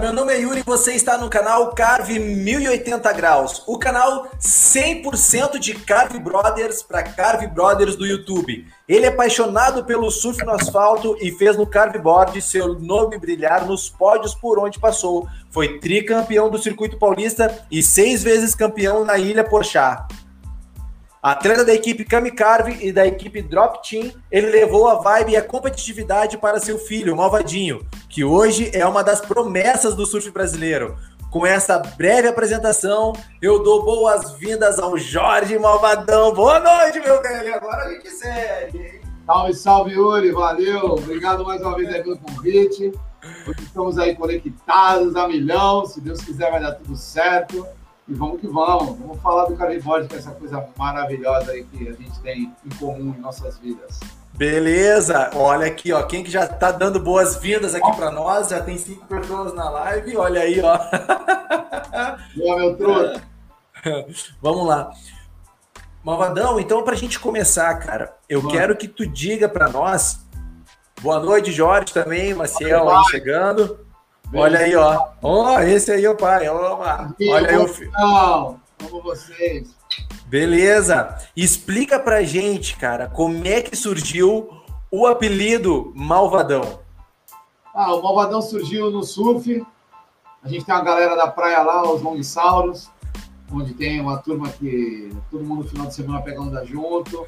Meu nome é Yuri e você está no canal Carve 1080 Graus, o canal 100% de Carve Brothers para Carve Brothers do YouTube. Ele é apaixonado pelo surf no asfalto e fez no Carveboard seu nome brilhar nos pódios por onde passou. Foi tricampeão do circuito paulista e seis vezes campeão na Ilha Porchat. Atleta da equipe Kamicarve e da equipe Drop Team, ele levou a vibe e a competitividade para seu filho, Malvadinho, que hoje é uma das promessas do surf brasileiro. Com essa breve apresentação, eu dou boas-vindas ao Jorge Malvadão. Boa noite, meu velho. Agora a gente segue. Salve, salve, Yuri. Valeu. Obrigado mais uma vez pelo convite. Hoje estamos aí conectados a milhão. Se Deus quiser, vai dar tudo certo. E vamos que vamos. Vamos falar do carnivore, que é essa coisa maravilhosa aí que a gente tem em comum em nossas vidas. Beleza, olha aqui, ó, quem que já tá dando boas-vindas aqui para nós, já tem cinco pessoas na live, olha aí, ó. Boa, meu truque. Vamos lá. Malvadão, então para a gente começar, cara, eu Mano. quero que tu diga para nós, boa noite, Jorge também, Maciel aí chegando. Olha aí, ó. Ó, oh, esse aí é o pai. Opa. Olha aí o filho. Como vocês? Beleza. Explica pra gente, cara, como é que surgiu o apelido Malvadão? Ah, o Malvadão surgiu no surf. A gente tem uma galera da praia lá, os Longsauros, onde tem uma turma que todo mundo no final de semana pega onda junto.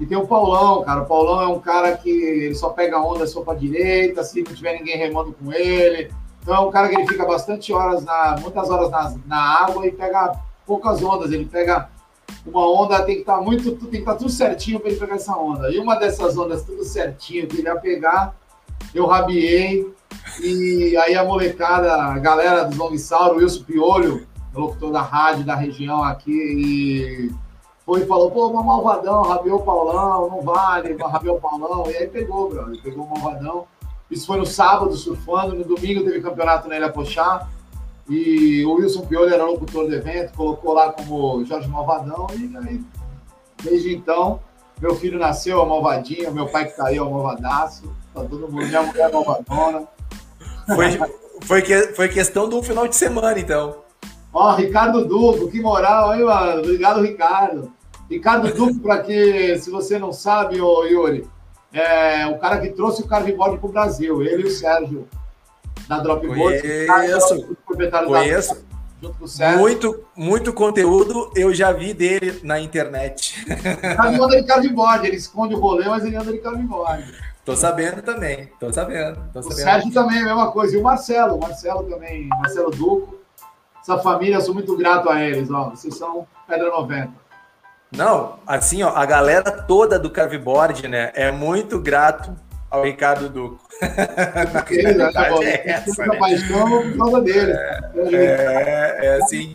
E tem o Paulão, cara. O Paulão é um cara que ele só pega onda só pra direita, se não tiver ninguém remando com ele. Então é um cara que ele fica bastante horas, na, muitas horas na, na água e pega poucas ondas. Ele pega uma onda, tem que estar tá muito, tem que estar tá tudo certinho para ele pegar essa onda. E uma dessas ondas, tudo certinho, que ele ia pegar, eu rabiei. E aí a molecada, a galera do Longsauro, Wilson Piolho, locutor da rádio da região aqui, e foi e falou, pô, uma malvadão, rabiou o Paulão, não vale, rabiou o Paulão. E aí pegou, brother, pegou o malvadão. Isso foi no sábado, surfando. No domingo teve campeonato na Ilha Pochá. E o Wilson Pioli era locutor do evento, colocou lá como Jorge Malvadão. E aí, desde então, meu filho nasceu a Malvadinha, meu pai que tá aí é o Malvadaço. Tá todo mundo, minha mulher é Malvadona. Foi, foi, que, foi questão de um final de semana, então. Ó, oh, Ricardo Duco, que moral, hein, mano? Obrigado, Ricardo. Ricardo Duco, para que, se você não sabe, ô Yuri, é, o cara que trouxe o carveboard para o Brasil, ele e o Sérgio da Dropboard. Conheço, conheço. Da. Muito, muito conteúdo eu já vi dele na internet. Ele anda de carveboard, ele esconde o rolê, mas ele anda de carveboard. Tô sabendo também, tô sabendo. Tô sabendo. O Sérgio também a mesma coisa. E o Marcelo, o Marcelo também, Marcelo Duco. Essa família, eu sou muito grato a eles, ó. Vocês são Pedra 90. Não, assim, ó, a galera toda do Carveboard, né, é muito grato ao Ricardo Duco. Porque ele, né, é essa, né? paixão por causa dele. É, é, é, assim.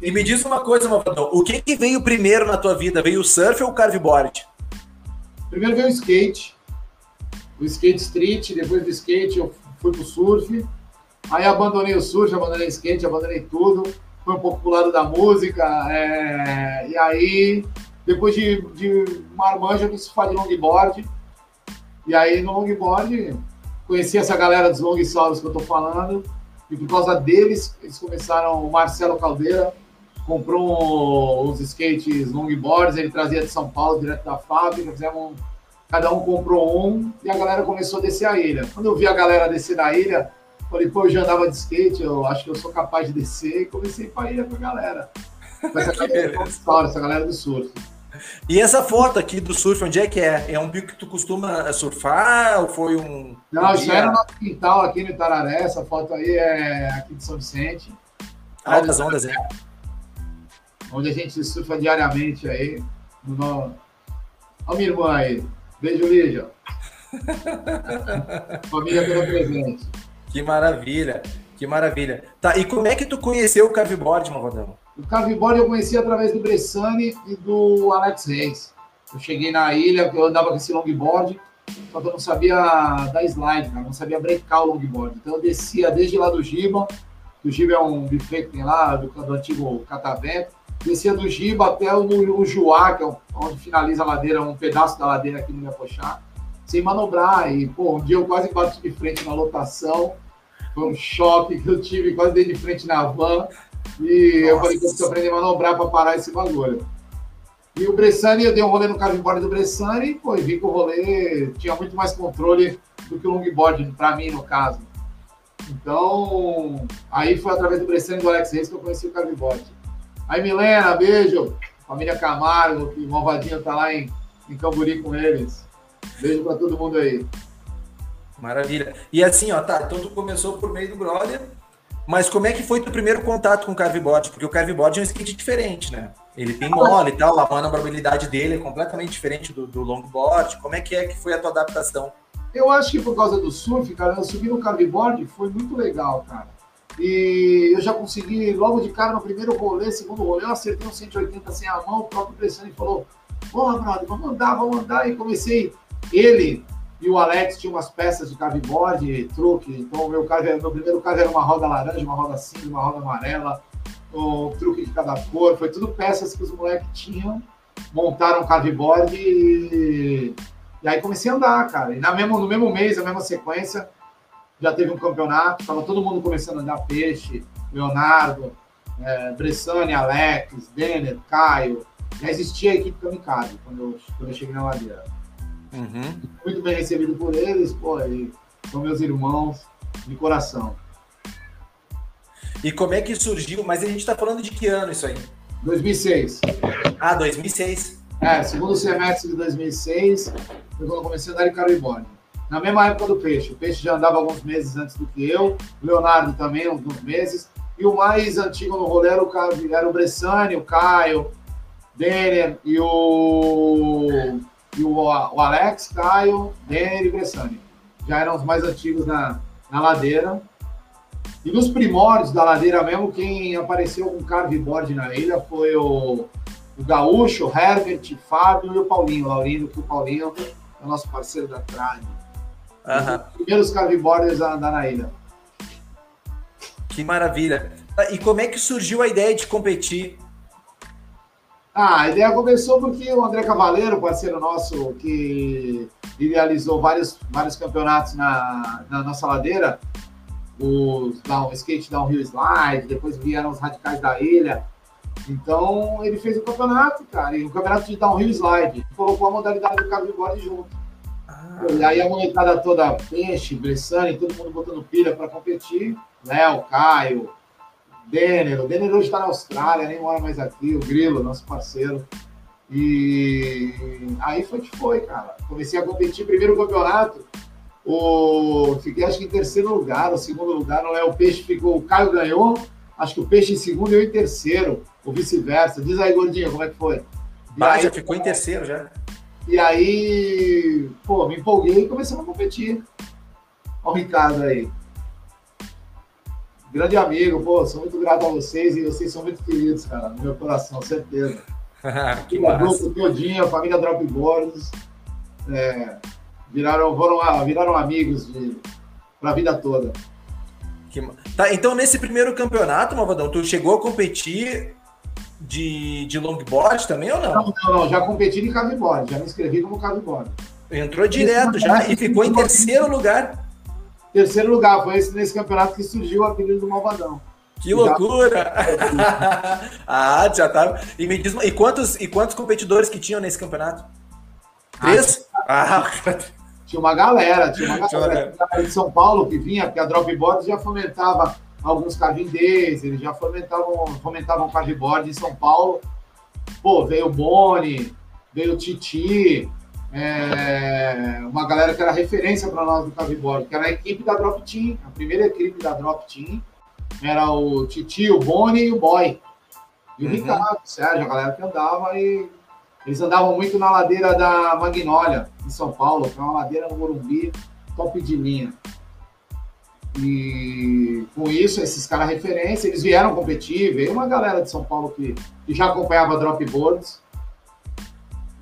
E me diz uma coisa, Mafadão, o que, que veio primeiro na tua vida? Veio o surf ou o carveboard? Primeiro veio o skate. O skate street, depois do skate eu fui pro surf. Aí abandonei o surf, abandonei o skate, abandonei tudo foi um pouco pro lado da música. É, e aí, depois de, de marmanja, eu quis fazer longboard. E aí, no longboard, conheci essa galera dos longsauros que eu tô falando. E por causa deles, eles começaram. O Marcelo Caldeira comprou uns skates longboards, ele trazia de São Paulo, direto da fábrica. Fizemos, cada um comprou um e a galera começou a descer a ilha. Quando eu vi a galera descer da ilha, Falei, pô, eu já andava de skate, eu acho que eu sou capaz de descer e comecei a ir com a galera. Com essa galera, essa galera do surf. E essa foto aqui do surf, onde é que é? É um pico que tu costuma surfar ou foi um. Não, isso era no nosso quintal aqui no Itararé. Essa foto aí é aqui de São Vicente. Altas ondas, é. Onde a gente surfa diariamente aí. No... Olha minha irmã aí. Beijo, Lígia. Família toda presente. Que maravilha, que maravilha. Tá, e como é que tu conheceu o Carveboard, Malvadão? O Carveboard eu conheci através do Bressani e do Alex Reis. Eu cheguei na ilha, eu andava com esse longboard, só que eu não sabia dar slide, não sabia brecar o longboard. Então eu descia desde lá do Giba, o Giba é um buffet que tem lá, do, do antigo Catavento, descia do Giba até o, o Juá, que é onde finaliza a ladeira, um pedaço da ladeira aqui no Iapochá, sem manobrar. E, pô, um dia eu quase bati de frente na lotação, Foi um choque que eu tive, quase dei de frente na van. E Nossa. eu falei que eu preciso aprender a manobrar para parar esse bagulho. E o Bressani, eu dei um rolê no carveboard do Bressani, pô, e vi que o rolê tinha muito mais controle do que o longboard, para mim, no caso. Então, aí foi através do Bressani e do Alex Reis que eu conheci o carveboard. Aí, Milena, beijo. Família Camargo, que Malvadinho tá lá em, em Camburi com eles. Beijo para todo mundo aí. Maravilha. E assim, ó, tá, então tu começou por meio do brother, mas como é que foi teu primeiro contato com o carveboard? Porque o carveboard é um skate diferente, né? Ele tem mole e tal, a manobrabilidade dele é completamente diferente do, do longboard. Como é que é que foi a tua adaptação? Eu acho que por causa do surf, cara, eu subi no carveboard foi muito legal, cara. E eu já consegui, logo de cara, no primeiro rolê, segundo rolê, eu acertei um 180 sem a mão, o próprio e falou, porra, brother, vamos andar, vamos andar. E comecei, ele e o Alex tinham umas peças de carveboard, truque. Então, meu, carve, meu primeiro carro era uma roda laranja, uma roda cinza, uma roda amarela o truque de cada cor, foi tudo peças que os moleques tinham, montaram um e, e aí comecei a andar, cara. E na mesmo, no mesmo mês, na mesma sequência, já teve um campeonato, tava todo mundo começando a andar peixe, Leonardo, é, Alex, Denner, Caio. Já existia a equipe Kamikaze quando eu, quando eu cheguei na ladeira. Uhum. Muito bem recebido por eles, pô, e são meus irmãos de coração. E como é que surgiu? Mas a gente está falando de que ano isso aí? 2006. Ah, 2006. É, segundo semestre de 2006, foi quando eu comecei a andar em caribone. Na mesma época do Peixe. O Peixe já andava alguns meses antes do que eu, o Leonardo também, alguns meses. E o mais antigo no rolê era o, era o Bressani, o Caio, Denner e o, e o, o Alex, Caio, Denner e Bressani. Já eram os mais antigos na, na ladeira. E nos primórdios da ladeira mesmo, quem apareceu com carveboard na ilha foi o, o Gaúcho, o Herbert, o Fábio e o Paulinho, o Laurindo, que o Paulinho é o nosso parceiro da Trade. Uhum. Os primeiros carveboarders a andar na ilha. Que maravilha. E como é que surgiu a ideia de competir? Ah, a ideia começou porque o André Cavaleiro, parceiro nosso, que idealizou vários, vários campeonatos na, na nossa ladeira, os down, skate downhill slide, depois vieram os radicais da ilha. Então ele fez o campeonato, cara, e o campeonato de downhill slide. Colocou a modalidade do carveboard junto. Ah. E aí a molecada toda, Peixe, Bressani, todo mundo botando pilha para competir. Léo, Caio, Denner. O Denner hoje está na Austrália, nem mora mais aqui. O Grilo, nosso parceiro. E aí foi que foi, cara. Comecei a competir. Primeiro campeonato, o, fiquei acho que em terceiro lugar, o segundo lugar, não é? O Peixe ficou, o Caio ganhou, acho que o Peixe em segundo e eu em terceiro, ou vice-versa. Diz aí, Gordinho, como é que foi? Bah, já ficou em terceiro já. E aí, pô, me empolguei e começamos a competir. Olha o Ricardo aí. Grande amigo, pô, sou muito grato a vocês e vocês são muito queridos, cara, no meu coração, certeza. que massa. todinha, a família Drop Boards. É, Viraram, foram, viraram amigos para a vida toda. Que... Tá, então nesse primeiro campeonato, Malvadão, tu chegou a competir de, de longboard também ou não? Não, não, não já competi de carveboard, já me inscrevi como carveboard. Entrou direto já e ficou em terceiro lugar. Terceiro lugar, foi esse, nesse campeonato que surgiu o apelido do Malvadão. Que loucura! ah, já tava. E me diz, e quantos, e quantos competidores que tinham nesse campeonato? Três? Ah, ah tinha uma galera, tinha uma galera, de São Paulo que vinha, porque a Dropboard já fomentava alguns carvindês, eles já fomentavam, fomentavam carveboard em São Paulo. Pô, veio o Boni, veio o Titi, é, uma galera que era referência para nós do carveboard, que era a equipe da Drop Team, a primeira equipe da Drop Team, era o Titi, o Boni e o Boy. E o uhum. Ricardo, o Sérgio, a galera que andava e eles andavam muito na ladeira da Magnólia, em São Paulo, que é uma ladeira no Morumbi, top de linha. E com isso, esses caras referência, eles vieram competir, veio uma galera de São Paulo que, que já acompanhava dropboards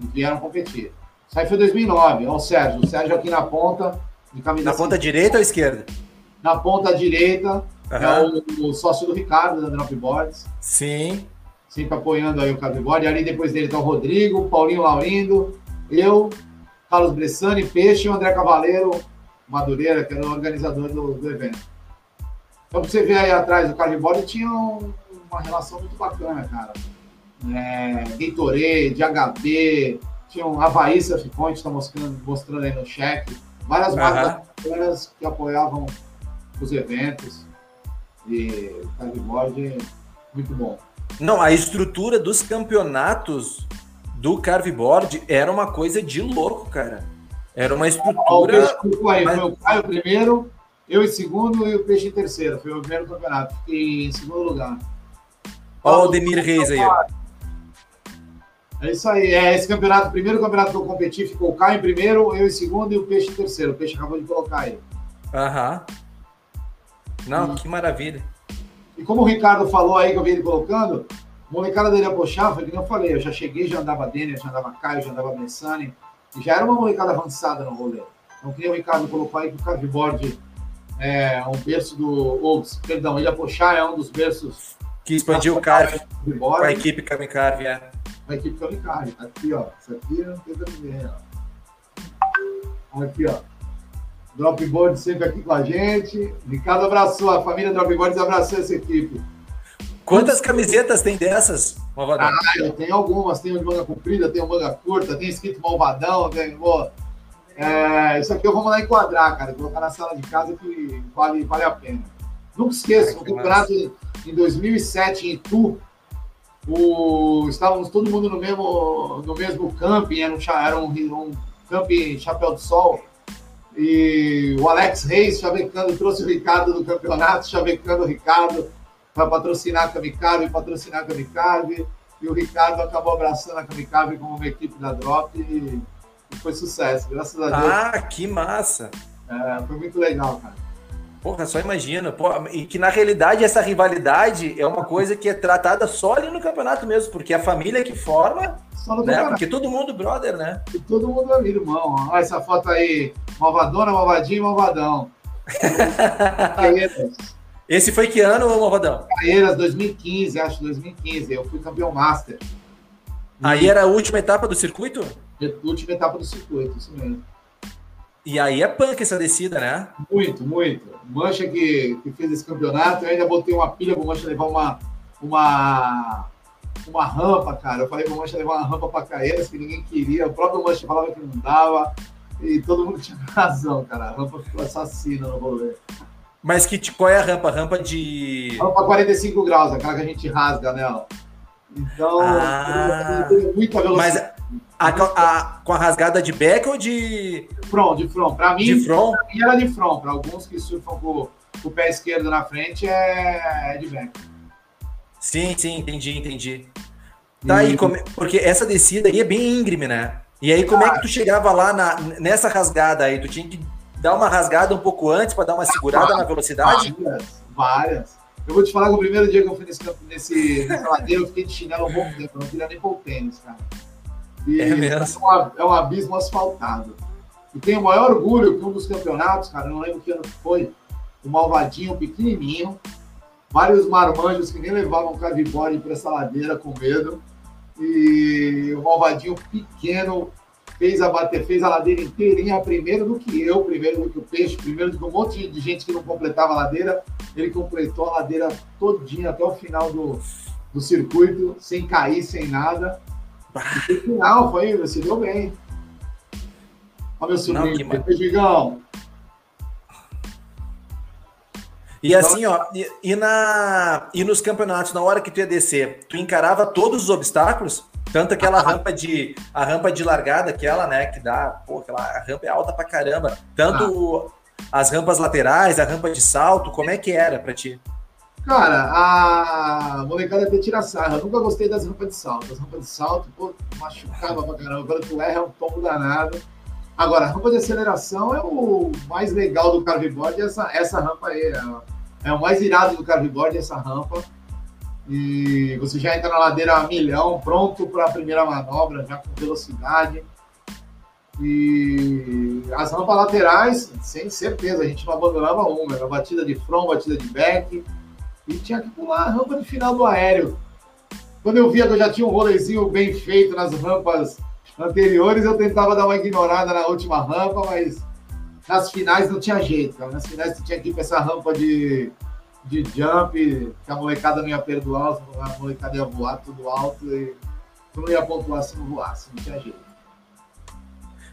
e vieram competir. Aí foi 2009, ó o Sérgio, o Sérgio aqui na ponta, de camisa Na ponta direita ou esquerda? Na ponta direita, uhum. é o, o, sócio do Ricardo da Dropboards. Sim sempre apoiando aí o Cabigode. Ali depois dele tá o Rodrigo, Paulinho Laurindo, eu, Carlos Bressani, Peixe e o André Cavaleiro Madureira, que era o organizador do, do evento. Então, você ver aí atrás do cardboard, tinha um, uma relação muito bacana, cara. É, Gatorade, DHB, tinha um Havaí Surf Point, está mostrando, mostrando aí no cheque. Várias uhum. marcas que apoiavam os eventos. E cardboard, muito bom. Não, a estrutura dos campeonatos do carveboard era uma coisa de louco, cara. Era uma estrutura. Ah, aí, mas... Foi o Caio primeiro, eu em segundo e o Peixe em terceiro. Foi o primeiro campeonato. Fiquei em segundo lugar. Olha o Aldemir Reis aí. É isso aí. É esse campeonato, o primeiro campeonato que eu competi ficou o Caio em primeiro, eu em segundo e o Peixe em terceiro. O Peixe acabou de colocar aí. Aham. Não, que maravilha. E como o Ricardo falou aí que eu vi ele colocando, o molecada dele Apochá, foi que eu falei, eu já cheguei, já andava Denner, já andava Caio, já andava Messani, e já era uma molecada avançada no rolê. Então, que o Ricardo colocou aí que o cardboard é um berço do. Ou, perdão, ele Apochá é um dos berços. Que expandiu o carve com a equipe Kamicarve, é. A equipe Kamicarve. Tá aqui, ó. Isso aqui não tem pra ninguém, ó. Aqui, ó. Dropboard sempre aqui com a gente. Ricardo abraçou, a família Dropboards abraçou essa equipe. Quantas camisetas tem dessas, Malvadão? Ah, eu tenho algumas. Tenho de manga comprida, tenho manga curta, tem escrito Malvadão. Tem, é, isso aqui eu vou mandar enquadrar, cara. Colocar na sala de casa que vale, vale a pena. Nunca esqueço, no campeonato em 2007 em Itu, o, estávamos todo mundo no mesmo, no mesmo camping, era um, era um, um camping Chapéu de Sol. E o Alex Reis, chavecando, trouxe o Ricardo do campeonato, chavecando o Ricardo para patrocinar a Kamikaze, patrocinar a Kamikaze. E o Ricardo acabou abraçando a Kamikaze como uma equipe da Drop e, e foi sucesso, graças a Deus. Ah, que massa! É, foi muito legal, cara. Porra, só imagina. Porra, e que na realidade essa rivalidade é uma coisa que é tratada só ali no campeonato mesmo, porque a família que forma. Só no né? Porque todo mundo brother, né? E todo mundo é irmão. Olha essa foto aí. Malvadona, malvadinho e malvadão. Esse foi que ano, Malvadão? Caeiras, 2015, acho 2015. Eu fui campeão master. Aí era a última etapa do circuito? Última etapa do circuito, isso mesmo. E aí é punk essa descida, né? Muito, muito. Mancha que, que fez esse campeonato, eu ainda botei uma pilha pro Mancha levar uma, uma, uma rampa, cara. Eu falei pro Mancha levar uma rampa para Caeiras que ninguém queria. O próprio Mancha falava que não dava. E todo mundo tinha razão, cara. A rampa ficou assassina no rolê. Mas que, qual é a rampa? Rampa de. Rampa 45 graus, aquela que a gente rasga nela. Então, ah, tem muita velocidade. Mas a, a, com a rasgada de back ou de. Front, de front. Para mim, de front? Pra mim era de front. Para alguns que surfam com, com, o pé esquerdo na frente, é, é de back. Sim, sim, entendi, entendi. Tá aí, como, porque essa descida aí é bem íngreme, né? E aí, como é que tu chegava lá na, nessa rasgada aí? Tu tinha que dar uma rasgada um pouco antes para dar uma segurada na velocidade? Várias, várias. Eu vou te falar que o primeiro dia que eu fui nesse, nesse, ladeira, eu fiquei de chinelo um bom tempo. Eu não queria nem pôr o tênis, cara. E é, mesmo? É, um, é um abismo asfaltado. E tenho o maior orgulho que um dos campeonatos, cara, não lembro que ano foi, o Malvadinho pequenininho, vários marmanjos que nem levavam cardboard para essa ladeira com medo. E o Malvadinho pequeno fez a bater, fez a ladeira inteirinha primeiro do que eu, primeiro do que o Peixe, primeiro do que um monte de gente que não completava a ladeira. Ele completou a ladeira todinha até o final do, do circuito, sem cair, sem nada. Final foi, você deu bem. Olha meu sobrinho. E então, assim, ó, e, e, na, e nos campeonatos, na hora que tu ia descer, tu encarava todos os obstáculos? Tanto aquela rampa de a rampa de largada, aquela, né, que dá, pô, aquela rampa é alta pra caramba. Tanto ah. as rampas laterais, a rampa de salto, como é que era para ti? Cara, a molecada até tira sarra. Eu nunca gostei das rampas de salto. As rampas de salto, pô, machucava pra caramba. Quando tu erra, é um tombo danado. Agora, a rampa de aceleração é o mais legal do carveboard, essa, essa rampa aí. É, é o mais irado do carveboard, essa rampa. E você já entra na ladeira a milhão, pronto para a primeira manobra, já com velocidade. E as rampas laterais, sem certeza, a gente não abandonava uma. Era batida de front, batida de back e tinha que pular a rampa de final do aéreo. Quando eu via que eu já tinha um rolezinho bem feito nas rampas anteriores, eu tentava dar uma ignorada na última rampa, mas nas finais não tinha jeito, cara. Nas finais você tinha que ir para essa rampa de, de jump, que a molecada não ia perdoar, a molecada ia voar tudo alto e não ia pontuar se não voasse, não tinha jeito.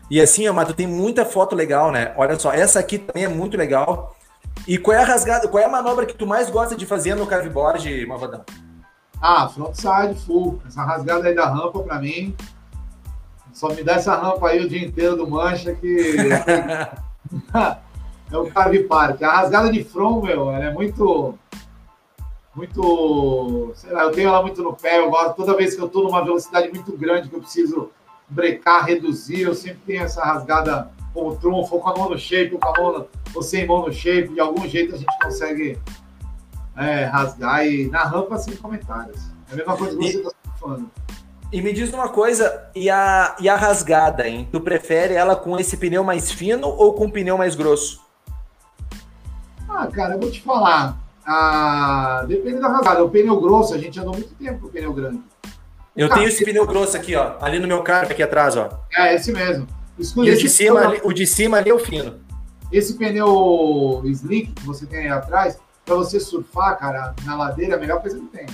E assim, tu tem muita foto legal, né? Olha só, essa aqui também é muito legal. E qual é a rasgada, qual é a manobra que tu mais gosta de fazer no carveboard, Malvadão? Ah, frontside full. Essa rasgada aí da rampa pra mim. Só me dá essa rampa aí o dia inteiro do mancha que. é o Carve Park. A rasgada de front, meu, ela é muito. Muito. Sei lá, eu tenho ela muito no pé. Eu gosto, toda vez que eu tô numa velocidade muito grande que eu preciso brecar, reduzir, eu sempre tenho essa rasgada com o trunfo, ou com a mão no shape, ou com a mão ou sem mão no shape. De algum jeito a gente consegue é, rasgar e na rampa sem comentários. É a mesma coisa que você está falando. E me diz uma coisa, e a, e a rasgada, hein? Tu prefere ela com esse pneu mais fino ou com o pneu mais grosso? Ah, cara, eu vou te falar. Ah, depende da rasgada. O pneu grosso, a gente andou muito tempo com o pneu grande. Eu tenho esse pneu grosso aqui, ó. Ali no meu carro, aqui atrás, ó. É, esse mesmo. E o de, cima, ali, o de cima ali é o fino. Esse pneu slick que você tem aí atrás, para você surfar, cara, na ladeira, a melhor coisa que tem.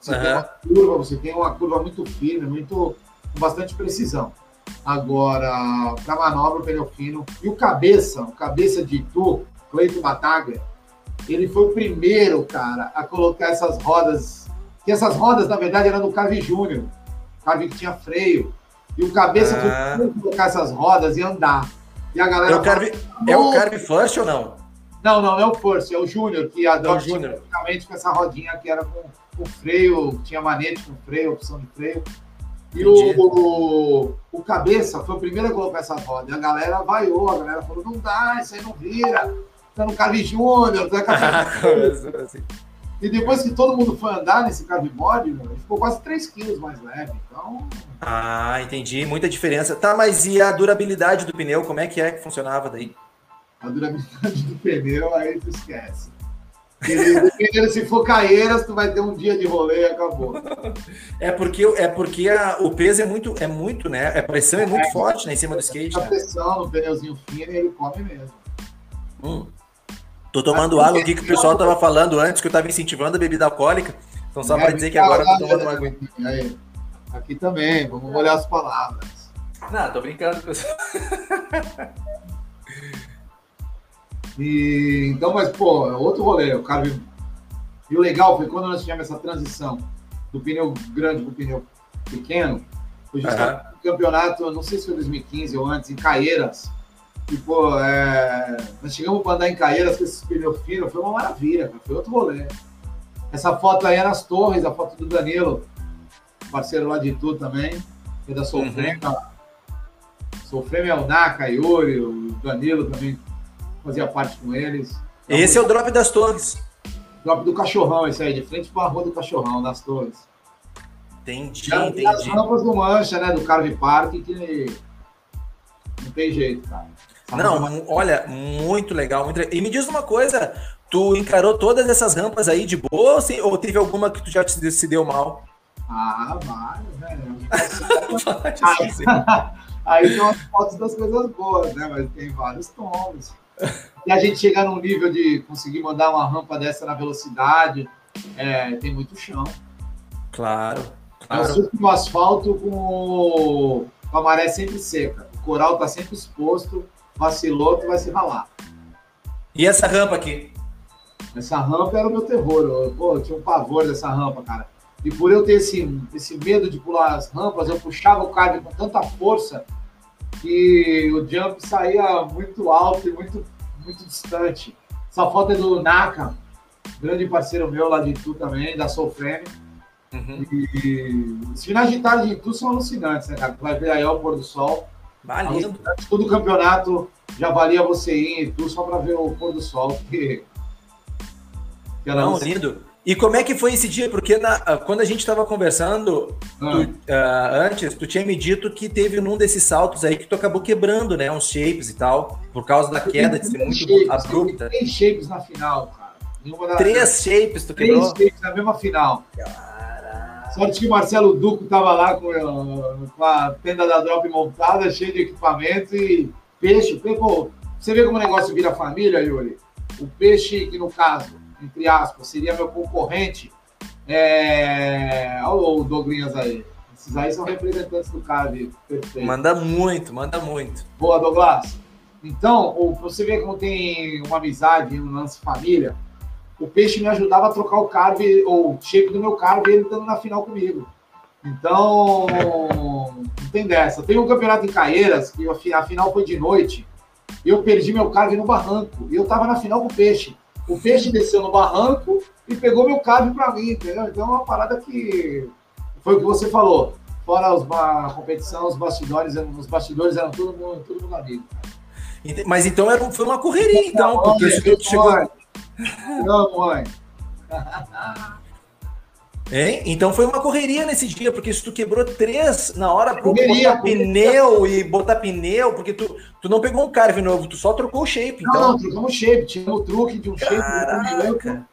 Você uhum. tem uma curva, você tem uma curva muito firme, muito com bastante precisão. Agora, para manobra, o pneu fino. E o cabeça, o cabeça de Itu, Cleito Bataglia, ele foi o primeiro, cara, a colocar essas rodas. Que essas rodas, na verdade, eram do Carve Júnior. Carve que tinha freio. E o cabeça ah. a colocar essas rodas e andar. E a galera. É o Carve, é o Carve First ou não? Não, não, não é o First, é o Júnior, que a Drop tinha praticamente com essa rodinha que era com, com freio, tinha manete com freio, opção de freio. E o, o, o, Cabeça foi o primeiro a colocar essa roda. E a galera vaiou, a galera falou: não dá, isso aí não vira. Tá no Carve Júnior, tá assim. E depois que todo mundo foi andar nesse carveboard, ele ficou quase 3 quilos mais leve. Então. Ah, entendi. Muita diferença. Tá, mas e a durabilidade do pneu? Como é que é que funcionava daí? a durabilidade do pneu, aí tu esquece. dependendo se for Caeiras, tu vai ter um dia de rolê e acabou. É porque, é porque a, o peso é muito, é muito, né? A pressão é muito é, forte né, em cima do skate. A né? pressão no pneuzinho fino ele come mesmo. Hum. Tô tomando água aqui que o pessoal tava falando antes que eu tava incentivando a bebida alcoólica. Então só para dizer que agora eu tô tomando uma água. Aqui também, vamos olhar as palavras. Não, tô brincando, pessoal. E, então, mas, pô, é outro rolê. O cara... E o legal foi quando nós tivemos essa transição do pneu grande para o pneu pequeno. Foi justamente uhum. campeonato, não sei se foi 2015 ou antes, em Caieiras. E, pô, é... nós chegamos para andar em Caieiras com esses pneus finos, foi uma maravilha, foi outro rolê. Essa foto aí é nas torres, a foto do Danilo, parceiro lá de Tu também, que é da Solfreme. Uhum. Solfreme é o Naka, Yuri, o Danilo também fazia parte com eles. Esse é o drop das torres. Drop do cachorrão, esse aí, de frente para a rua do cachorrão, das torres. Entendi, Já, entendi. As rampas do Mancha, né, do Carve Park, que não tem jeito, cara. Não, olha, muito legal, muito legal. E me diz uma coisa, tu encarou todas essas rampas aí de boa ou, ou teve alguma que tu já se, se deu mal? Ah, várias, velho. aí, aí tem as fotos das coisas boas, né? Mas tem vários tombos. E a gente chegar num nível de conseguir mandar uma rampa dessa na velocidade, é, tem muito chão. Claro. claro. Eu no asfalto com, com a maré sempre seca. O coral está sempre exposto, vacilou, tu vai se ralar. E essa rampa aqui? Essa rampa era o meu terror. Eu, pô, eu tinha um pavor dessa rampa, cara. E por eu ter esse, esse medo de pular as rampas, eu puxava o carro com tanta força que o jump saía muito alto e muito, muito distante. Essa foto é do Naka, grande parceiro meu lá de Itu também, da Soul Frame. Uhum. E, os finais de tarde de Itu são alucinantes, né, cara? Tu vai ver aí o pôr do sol. Valendo. Todo campeonato já valia você ir Itu só para ver o pôr do sol, que, que Não, lindo. E como é que foi esse dia? Porque na, ah, quando a gente estava conversando ah. tu, uh, antes, tu tinha me dito que teve num desses saltos aí que tu acabou quebrando, né? Uns shapes e tal, por causa da queda de ser muito shapes, abrupta. Três shapes na final, cara. Três shapes tu quebrou? Três shapes na mesma final. Caraca. Sorte que o Marcelo Duco tava lá com, com a tenda da Drop montada, cheio de equipamento e peixe. Você vê como o negócio vira família, Yuri? O peixe, que no caso entre aspas, seria meu concorrente. É... Olha o Douglas aí. Esses aí são representantes do CAV. Perfeito. Manda muito, manda muito. Boa, Douglas. Então, você vê como tem uma amizade no lance família. O peixe me ajudava a trocar o carve, ou o shape do meu carve, ele estando na final comigo. Então, não tem dessa. Tem um campeonato em Caeiras, que a final foi de noite, e eu perdi meu carve no barranco. E eu tava na final com o peixe. O peixe desceu no barranco e pegou meu carve para mim, entendeu? Então é uma parada que foi o que você falou. Fora os, a competição, os bastidores, os bastidores eram todo mundo, todo mundo amigo. Mas então era, foi uma correria, então, porque mãe, chegou. Não, mãe. Hein? Então foi uma correria nesse dia, porque se tu quebrou três na hora para botar pneu e botar pneu, porque tu, tu não pegou um carve novo, tu só trocou o shape. Não, então. não, trocamos o shape, tinha o truque de um shape.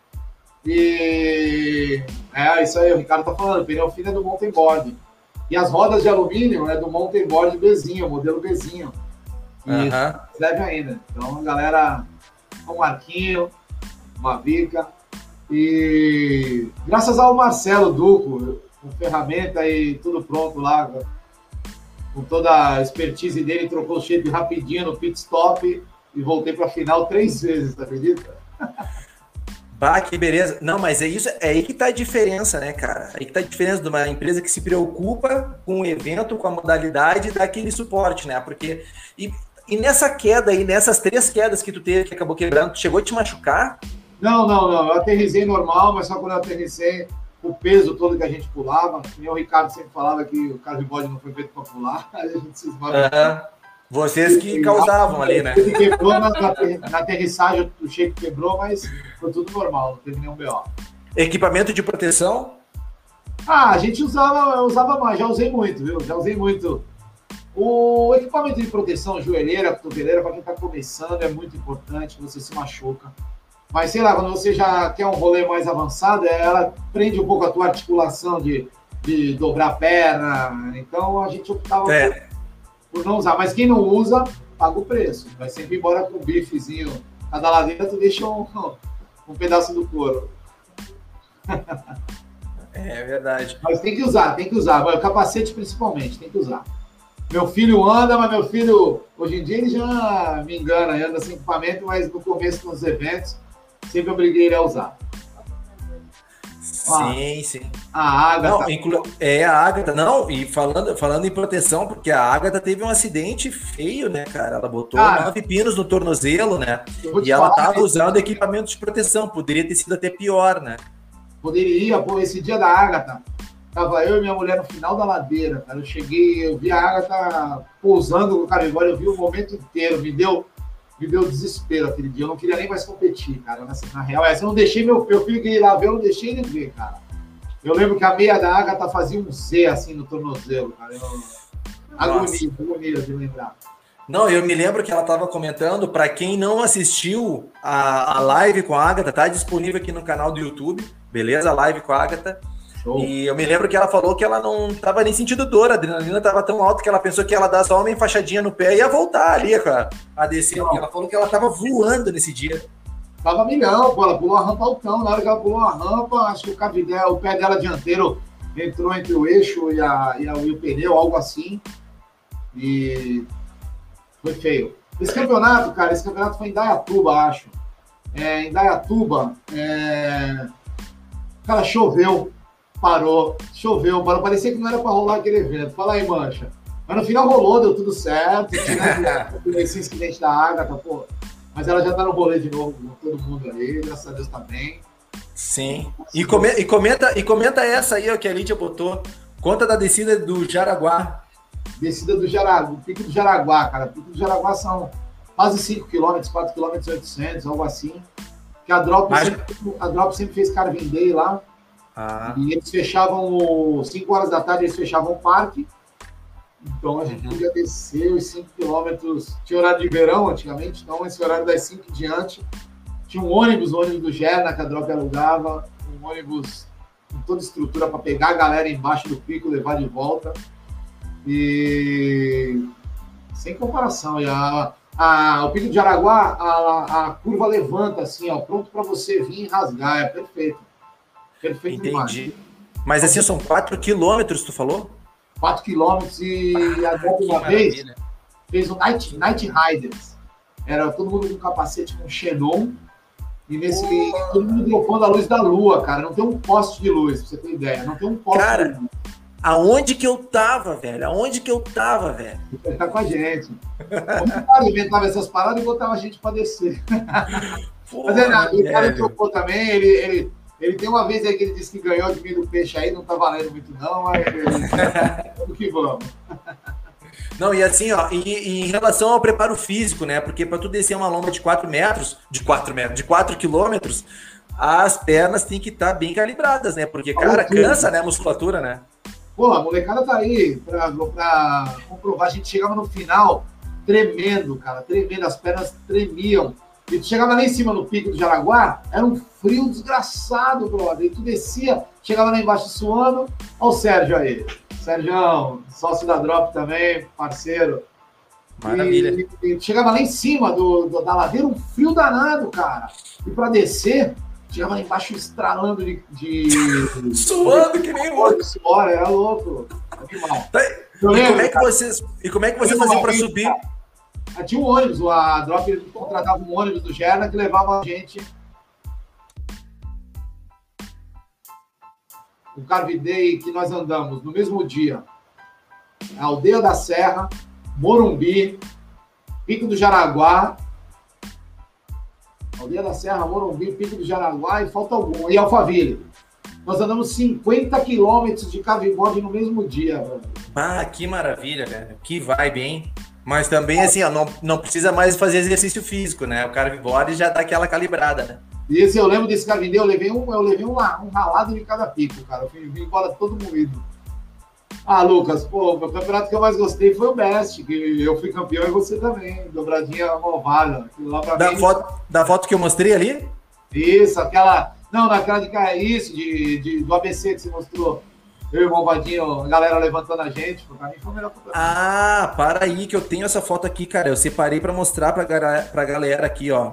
E é isso aí, o Ricardo tá falando, pneu fino é do mountain board. E as rodas de alumínio é do mountain board Bezinho, modelo Bezinho. E uh -huh. serve ainda. Então, galera, um Marquinho, uma Vica. E graças ao Marcelo Duco, com ferramenta e tudo pronto lá, com toda a expertise dele, trocou o shape rapidinho no pit stop e voltei para a final três vezes, tá acredita? Bah, que beleza. Não, mas é isso, é aí que tá a diferença, né, cara? Aí que tá a diferença de uma empresa que se preocupa com o evento, com a modalidade, daquele suporte, né? Porque. E, e nessa queda aí, nessas três quedas que tu teve, que acabou quebrando, chegou a te machucar? Não, não, não. Eu aterrisei normal, mas só quando eu aterrissei, o peso todo que a gente pulava. E o Ricardo sempre falava que o bode não foi feito para pular, aí a gente se esmava. Uhum. Vocês que causavam ali, né? Ele quebrou na, na, aterrissagem, o shape quebrou, mas foi tudo normal, não teve nenhum BO. Equipamento de proteção? Ah, a gente usava, usava mais, já usei muito, viu? Já usei muito. O equipamento de proteção, joelheira, cotoveleira, para quem está começando, é muito importante, você se machuca. Mas sei lá, quando você já quer um rolê mais avançado, ela prende um pouco a tua articulação de, de dobrar a perna. Então a gente optava é. por por não usar. Mas quem não usa, paga o preço. Vai sempre embora com o bifezinho. Cada ladeira tu deixa um, um pedaço do couro. É verdade. Mas tem que usar, tem que usar. O capacete principalmente, tem que usar. Meu filho anda, mas meu filho, hoje em dia, ele já me engana, anda sem equipamento, mas no começo dos eventos, sempre obriguei ele a usar. Sim, sim. A Agatha. Não, inclu... É a Agatha, não, e falando, falando em proteção, porque a Agatha teve um acidente feio, né, cara? Ela botou cara, nove pinos no tornozelo, né? E ela tava usando equipamento de proteção, poderia ter sido até pior, né? Poderia, pô, esse dia da Agatha, tava eu e minha mulher no final da ladeira, cara. Eu cheguei, eu vi a Agatha pousando o carregório, eu vi o momento inteiro, me deu me deu desespero aquele dia. Eu não queria nem mais competir, cara. Nessa, na real, essa eu não deixei meu, meu filho que ir lá ver, eu não deixei ele ver, cara. Eu lembro que a meia da Agatha fazia um Z assim no tornozelo, cara. Eu... Agonia, agonia de lembrar. Não, eu me lembro que ela estava comentando, para quem não assistiu a, a live com a Agatha, tá disponível aqui no canal do YouTube, beleza? A live com a Agatha. Show. E eu me lembro que ela falou que ela não estava nem sentindo dor, a adrenalina estava tão alta que ela pensou que ela dar só uma enfaixadinha no pé e ia voltar ali a, a descer. Ela falou que ela estava voando nesse dia. Tava milhão, pô, ela pulou a rampa altão. Na hora que ela pulou a rampa, acho que o, cabidé, o pé dela dianteiro entrou entre o eixo e, a, e, a, e o pneu, algo assim. E foi feio. Esse campeonato, cara, esse campeonato foi em Dayatuba, acho. É, em Dayatuba, é... cara, choveu parou, choveu, parou, parecia que não era para rolar aquele evento. Fala aí, mancha. Mas no final rolou, deu tudo certo. Esse incidente da Agatha, pô. Mas ela já tá no rolê de novo com todo mundo aí, graças a Deus tá bem. Sim. E, come, e, comenta, e comenta essa aí ó, que a Lídia botou. Conta da descida do Jaraguá. Descida do Jaraguá, pico do Jaraguá, cara. Pico do Jaraguá são quase 5 km, 4 km 800, algo assim. Que a Drop, Mas... sempre, a Drop sempre fez Carving Day lá. Ah. E eles fechavam, 5 horas da tarde, eles fechavam o parque. Então a gente uhum. podia descer os 5 quilômetros. Tinha horário de verão antigamente, então esse horário das 5 em diante. Tinha um ônibus, o ônibus do Gerna, que a Drop alugava, um ônibus com toda estrutura para pegar a galera embaixo do pico, levar de volta. E sem comparação. E a, a, o pico de Araguá, a, a curva levanta assim, ó, pronto para você vir e rasgar. É perfeito. Perfeito Entendi. Demais. Mas assim, são 4 quilômetros, tu falou? 4 quilômetros e a uma vez fez o Night, Night Riders. Era todo mundo com capacete com Xenon. E nesse. Oh. Todo mundo dropando a luz da lua, cara. Não tem um poste de luz, pra você ter ideia. Não tem um poste cara, de luz. Aonde que eu tava, velho? Aonde que eu tava, velho? Ele tá com a gente. O cara inventava essas paradas e botava a gente pra descer. Porra, Mas é nada, o cara trocou também, ele, ele, ele tem uma vez aí que ele disse que ganhou de mim do peixe aí, não tá valendo muito não, mas vamos que vamos. Não, e assim, ó, e, e, em relação ao preparo físico, né? Porque para tu descer uma lomba de 4 metros, de 4 metros, de 4 quilômetros, as pernas têm que estar tá bem calibradas, né? Porque, cara, cansa, né? A musculatura, né? Pô, a molecada tá aí pra, pra comprovar. A gente chegava no final tremendo, cara, tremendo, as pernas tremiam. E tu chegava lá em cima no pico do Jaraguá, era um frio desgraçado, brother. E tu descia, chegava lá embaixo suando. Olha o Sérgio aí. Sérgio, sócio da Drop também, parceiro. Maravilha. E, e chegava lá em cima do, do, da ladeira, um frio danado, cara. E para descer, chegava lá embaixo estralando de. de... Suando que nem louco. Suor, era louco. Tá, e, como é que vocês, e como é que vocês faziam para subir? Tinha um ônibus, a Drop contratava um ônibus do Gerna que levava a gente. O Carvidei que nós andamos no mesmo dia. A Aldeia da Serra, Morumbi, Pico do Jaraguá Aldeia da Serra, Morumbi, Pico do Jaraguá e falta algum. E Alphaville. Nós andamos 50 quilômetros de cavibode no mesmo dia. Ah, que maravilha, velho. Que vibe, hein? Mas também, assim, ó, não, não precisa mais fazer exercício físico, né? O carvibode já dá aquela calibrada, né? E esse eu lembro desse carvindeu, eu levei um, eu levei um, um ralado de cada pico, cara. Eu vim embora todo moído. Ah, Lucas, pô, o campeonato que eu mais gostei foi o Best, que eu fui campeão e você também. Dobradinha malvada. Da, mim, foto, da foto que eu mostrei ali? Isso, aquela. Não, naquela de isso, de, de, do ABC que você mostrou. Eu e o Malvadinho, a galera levantando a gente. Pra mim foi o melhor Ah, para aí que eu tenho essa foto aqui, cara. Eu separei para mostrar pra, pra galera aqui, ó.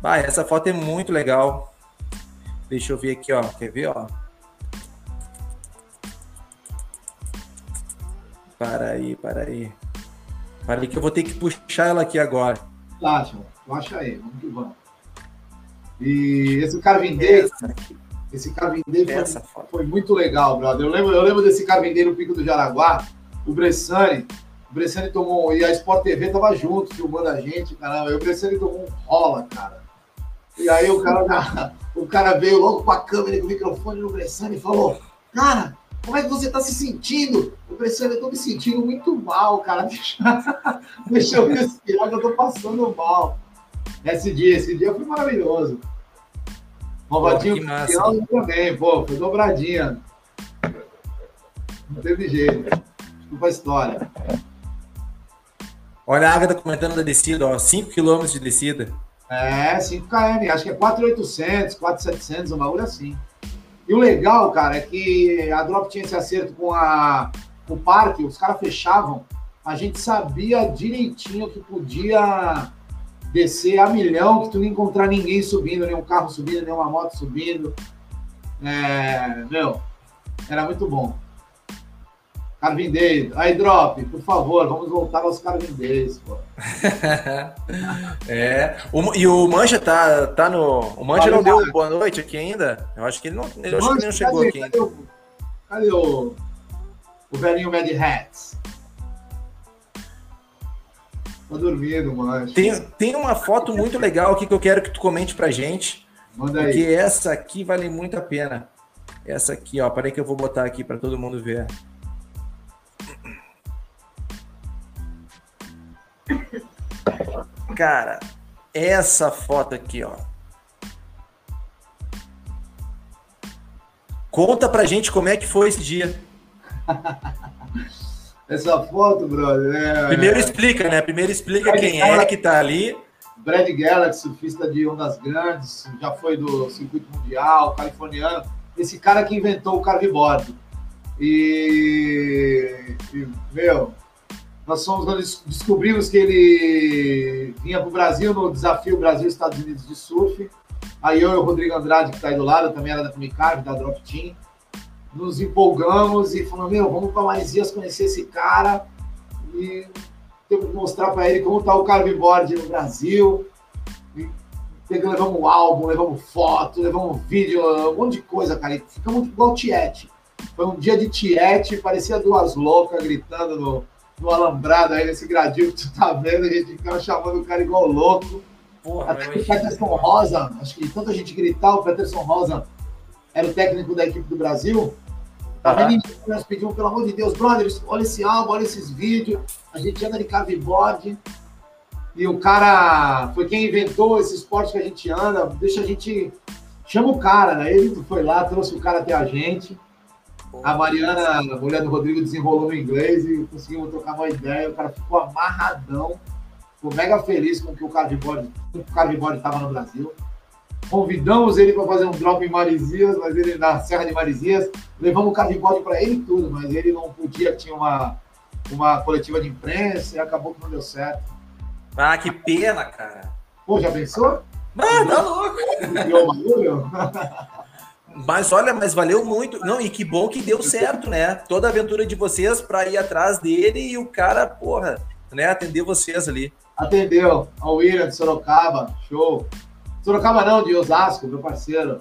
Bah, essa foto é muito legal. Deixa eu ver aqui, ó. Quer ver, ó? Para aí, para aí. Para aí que eu vou ter que puxar ela aqui agora. Acha, acha aí, vamos que vamos. E esse carvindeiro, esse carvindeiro foi, foi, muito legal, brother. Eu lembro, eu lembro desse no Pico do Jaraguá, o Bressani. O Bressani tomou, e a Sport TV tava junto, filmando a gente, caramba. E o Bressani tomou um rola, cara. E aí o cara, o cara veio logo com a câmera e com o microfone no Bressani e falou: Cara, como é que você está se sentindo? Eu pensei, eu estou me sentindo muito mal, cara. Deixa, deixa eu respirar que eu estou passando mal. Esse dia, esse dia foi maravilhoso. Malvadinho campeão também, pô, foi dobradinha. Não teve jeito. Desculpa a história. Olha a Agatha comentando da descida, ó, 5 km de descida. É, 5 km, acho que é 4,800, 4,700, uma bagulho assim. E o legal, cara, é que a Drop tinha esse acerto com, a, com o parque, os caras fechavam, a gente sabia direitinho que podia descer a milhão, que tu não encontrar ninguém subindo, nenhum carro subindo, nenhuma moto subindo. É, meu, era muito bom. Carvin Days. Aí, Drop, por favor, vamos voltar aos Carvin Days, pô. é. O, e o Mancha tá, tá no. O Mancha não deu boa noite aqui ainda? Eu acho que ele não, ele, acho que ele não chegou cadê, aqui cadê ainda. O, cadê o, o velhinho Mad Hats? Tá dormindo, Mancha. Tem, tem uma foto muito legal aqui que eu quero que tu comente pra gente. Manda aí. Porque essa aqui vale muito a pena. Essa aqui, ó. Peraí que eu vou botar aqui para todo mundo ver. Cara, essa foto aqui, ó. Conta pra gente como é que foi esse dia. essa foto, brother. É... Primeiro explica, né? Primeiro explica Brad quem é que tá ali. Brad Galaxy, surfista de ondas grandes, já foi do circuito mundial, californiano. Esse cara que inventou o carveboard. E, e meu, nós, somos, nós descobrimos que ele vinha para o Brasil no desafio Brasil-Estados Unidos de surf. Aí eu e o Rodrigo Andrade, que está aí do lado, também era da Comicarve, da Drop Team, nos empolgamos e falamos, meu, vamos para Maresias conhecer esse cara e temos que mostrar para ele como está o carveboard no Brasil. E levamos um álbum, levamos foto, levamos vídeo, um monte de coisa, cara. E ficamos igual Tiete. Foi um dia de Tiete, parecia duas loucas gritando no, no alambrado aí, nesse gradil que tu tá vendo, a gente ficava chamando o cara igual louco. Porra, Até o Peterson Rosa, acho que tanta gente gritar, o Peterson Rosa era o técnico da equipe do Brasil. Uhum. Nós pedimos, pelo amor de Deus, brothers, olha esse álbum, olha esses vídeos. A gente anda de carveboard. E o cara foi quem inventou esse esporte que a gente anda. Deixa a gente. Chama o cara, né? Ele foi lá, trouxe o cara até a gente. A Mariana, a mulher do Rodrigo, desenrolou no inglês e conseguimos trocar uma ideia. O cara ficou amarradão. Ficou mega feliz com que o carveboard, o carveboard estava no Brasil. Convidamos ele para fazer um drop em Marizias, mas ele na Serra de Marizias. Levamos o carveboard para ele e tudo, mas ele não podia, tinha uma, uma coletiva de imprensa e acabou que não deu certo. Ah, que pena, cara. Pô, já pensou? Ah, tá louco. Mas olha, mas valeu muito. Não, e que bom que deu certo, né? Toda a aventura de vocês para ir atrás dele e o cara, porra, né, atender vocês ali. Atendeu. Ao William de Sorocaba, show. Sorocaba não, de Osasco, meu parceiro.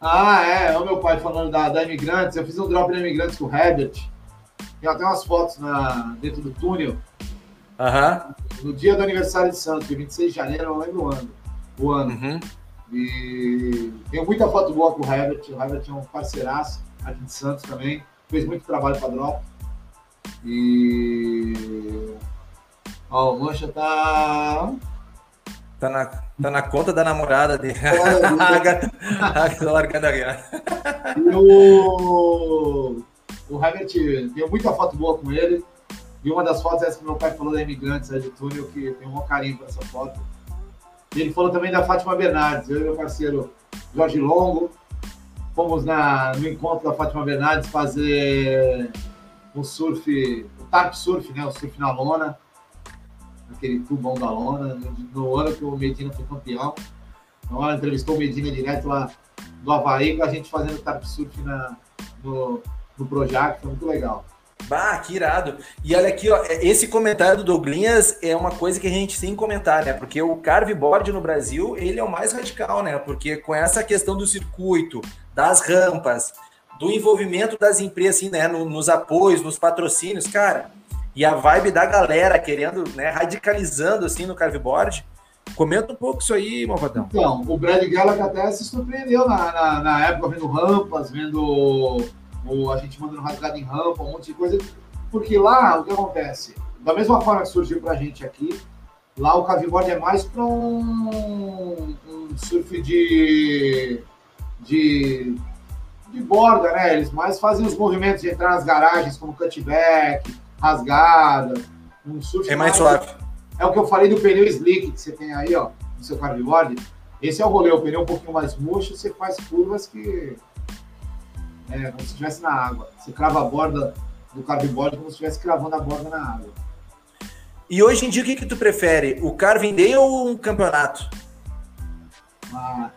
Ah, é, é o meu pai falando da, da Imigrantes. Eu fiz um drop na Imigrantes com o Herbert. Tem até umas fotos na, dentro do túnel. Uhum. No dia do aniversário de Santos, 26 de janeiro, eu lembro o ano. O ano. Uhum. E tenho muita foto boa com o Herbert. O Herbert é um parceiraço aqui de Santos também. Fez muito trabalho para drop. E. Ó, o Mancha tá. Tá na, tá na conta da namorada dele. É, largando a E o. O Herbert, tenho muita foto boa com ele. E uma das fotos é essa que meu pai falou da Imigrantes de Túnel, que tem um carinho por essa foto. E ele falou também da Fátima Bernardes. Eu e meu parceiro Jorge Longo fomos na, no encontro da Fátima Bernardes fazer um surf, o tarp surf, né? O surf na lona, aquele tubão da lona, no, no ano que o Medina foi campeão. Então ela entrevistou o Medina direto lá do Havaí, com a gente fazendo tarp surf na, no, no Projac, foi muito legal. Bah, que irado. E olha aqui, ó, esse comentário do Douglinhas é uma coisa que a gente tem que comentar, né? Porque o carveboard no Brasil, ele é o mais radical, né? Porque com essa questão do circuito, das rampas, do envolvimento das empresas, assim, né? nos apoios, nos patrocínios, cara, e a vibe da galera querendo, né? Radicalizando, assim, no carveboard. Comenta um pouco isso aí, Malvadão. Então, o Brad Gallagher até se surpreendeu na, na, na época, vendo rampas, vendo ou a gente mandando rasgado em rampa, um monte de coisa. Porque lá, o que acontece? Da mesma forma que surgiu pra gente aqui, lá o caveboard é mais para um, um, surf de, de, de borda, né? Eles mais fazem os movimentos de entrar nas garagens, como cutback, rasgada, um surf É mais, suave. É o que eu falei do pneu slick que você tem aí, ó, no seu caveboard. Esse é o rolê, o pneu um pouquinho mais murcho, você faz curvas que é, como se estivesse na água. Você crava a borda do cardboard como se estivesse cravando a borda na água. E hoje em dia, o que, que tu prefere? O Carving Day ou um campeonato? Ah,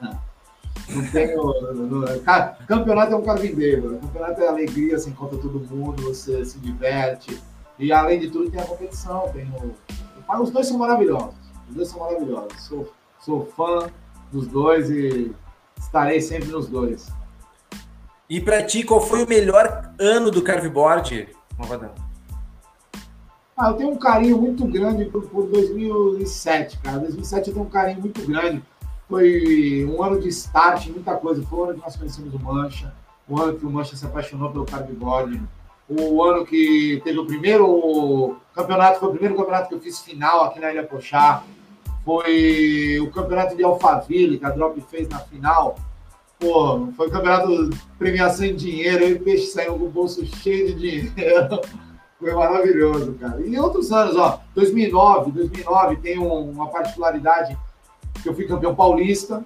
não tenho. Cara, campeonato é um Carving Day, mano. Campeonato é alegria, você encontra todo mundo, você se diverte. E além de tudo, tem a competição. Tem o... Os dois são maravilhosos. Os dois são maravilhosos. Sou, sou fã dos dois e estarei sempre nos dois. E para ti, qual foi o melhor ano do carveboard, Malvadão? Ah, eu tenho um carinho muito grande por, por 2007, cara. 2007 eu tenho um carinho muito grande. Foi um ano de start, muita coisa. Foi o ano que nós conhecemos o Mancha, o ano que o Mancha se apaixonou pelo carveboard, o ano que teve o primeiro campeonato, foi o primeiro campeonato que eu fiz final aqui na Ilha Pochá. Foi o campeonato de Alphaville, que a Drop fez na final Pô, foi um campeonato de premiação em dinheiro, eu e o Peixe saímos com o bolso cheio de dinheiro. Foi maravilhoso, cara. E outros anos, ó, 2009, 2009 tem um, uma particularidade que eu fui campeão paulista.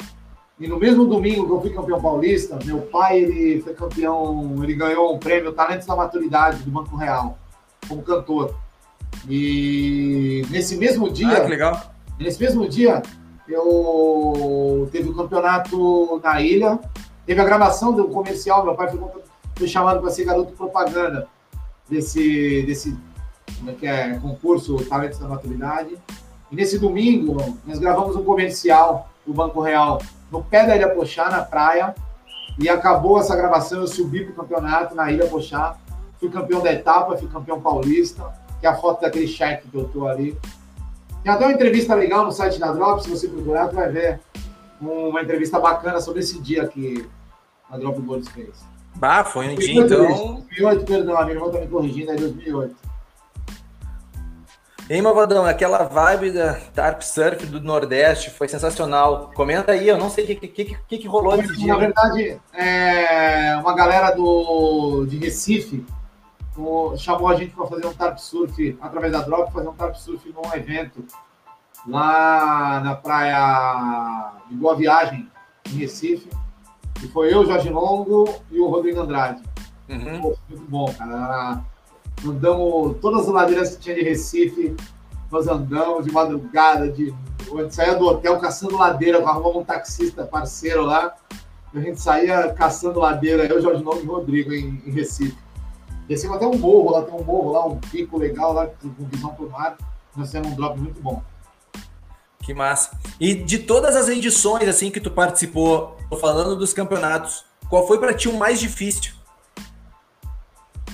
E no mesmo domingo que eu fui campeão paulista, meu pai ele foi campeão, ele ganhou um prêmio Talentos da Maturidade do Banco Real, como cantor. E nesse mesmo dia. Ah, que legal. Nesse mesmo dia, eu teve o um campeonato na ilha, teve a gravação do comercial, meu pai foi, foi chamado para ser garoto propaganda desse, desse como é que é, concurso Talentos da Maturidade. E nesse domingo, nós gravamos um comercial do Banco Real no pé da Ilha Pochá, na praia, e acabou essa gravação, eu subi para o campeonato na Ilha Pochá, fui campeão da etapa, fui campeão paulista, que é a foto daquele cheque que eu tô ali. Tem até uma entrevista legal no site da Drop, se você procurar, tu vai ver uma entrevista bacana sobre esse dia que a Drop Boards fez. Bah, foi um dia, então... 2008, perdão, a minha irmã tá me corrigindo, é 2008. Ei, Malvadão, aquela vibe da Tarp Surf do Nordeste foi sensacional. Comenta aí, eu não sei o que, que, que, que rolou nesse dia. Na verdade, é, uma galera do, de Recife o, chamou a gente para fazer um Tarp Surf, através da Drop, fazer um Tarp Surf num evento lá na praia de Boa Viagem, em Recife. E foi eu, Jorge Longo e o Rodrigo Andrade. Uhum. Pô, muito bom, cara. Andamos todas as ladeiras que tinha de Recife, nós andamos de madrugada, de saía do hotel caçando ladeira, arrumamos um taxista parceiro lá. A gente saía caçando ladeira, eu, Jorge Longo e Rodrigo, em, em Recife. Descemos até um morro, lá tem um morro lá, um pico legal lá, com visão pro mar. Nós temos um drop muito bom. Que massa. E de todas as edições assim que tu participou, tô falando dos campeonatos, qual foi para ti o mais difícil?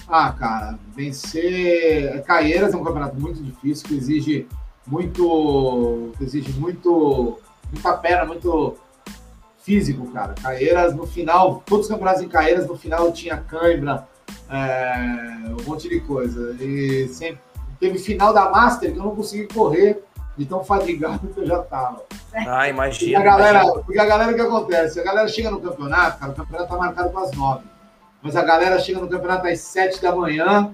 Ah, cara, vencer Caieiras é um campeonato muito difícil, que exige muito, exige muito, muita perna, muito físico, cara. Caieiras no final, todos os campeonatos em Caieiras no final tinha cãibra, é, um monte de coisa. E sempre teve final da Master que eu não consegui correr de tão fadigado que eu já tava. Ah, imagina. Porque a galera, imagina. porque a galera o que acontece? A galera chega no campeonato, cara, o campeonato tá marcado para as nove. Mas a galera chega no campeonato às sete da manhã,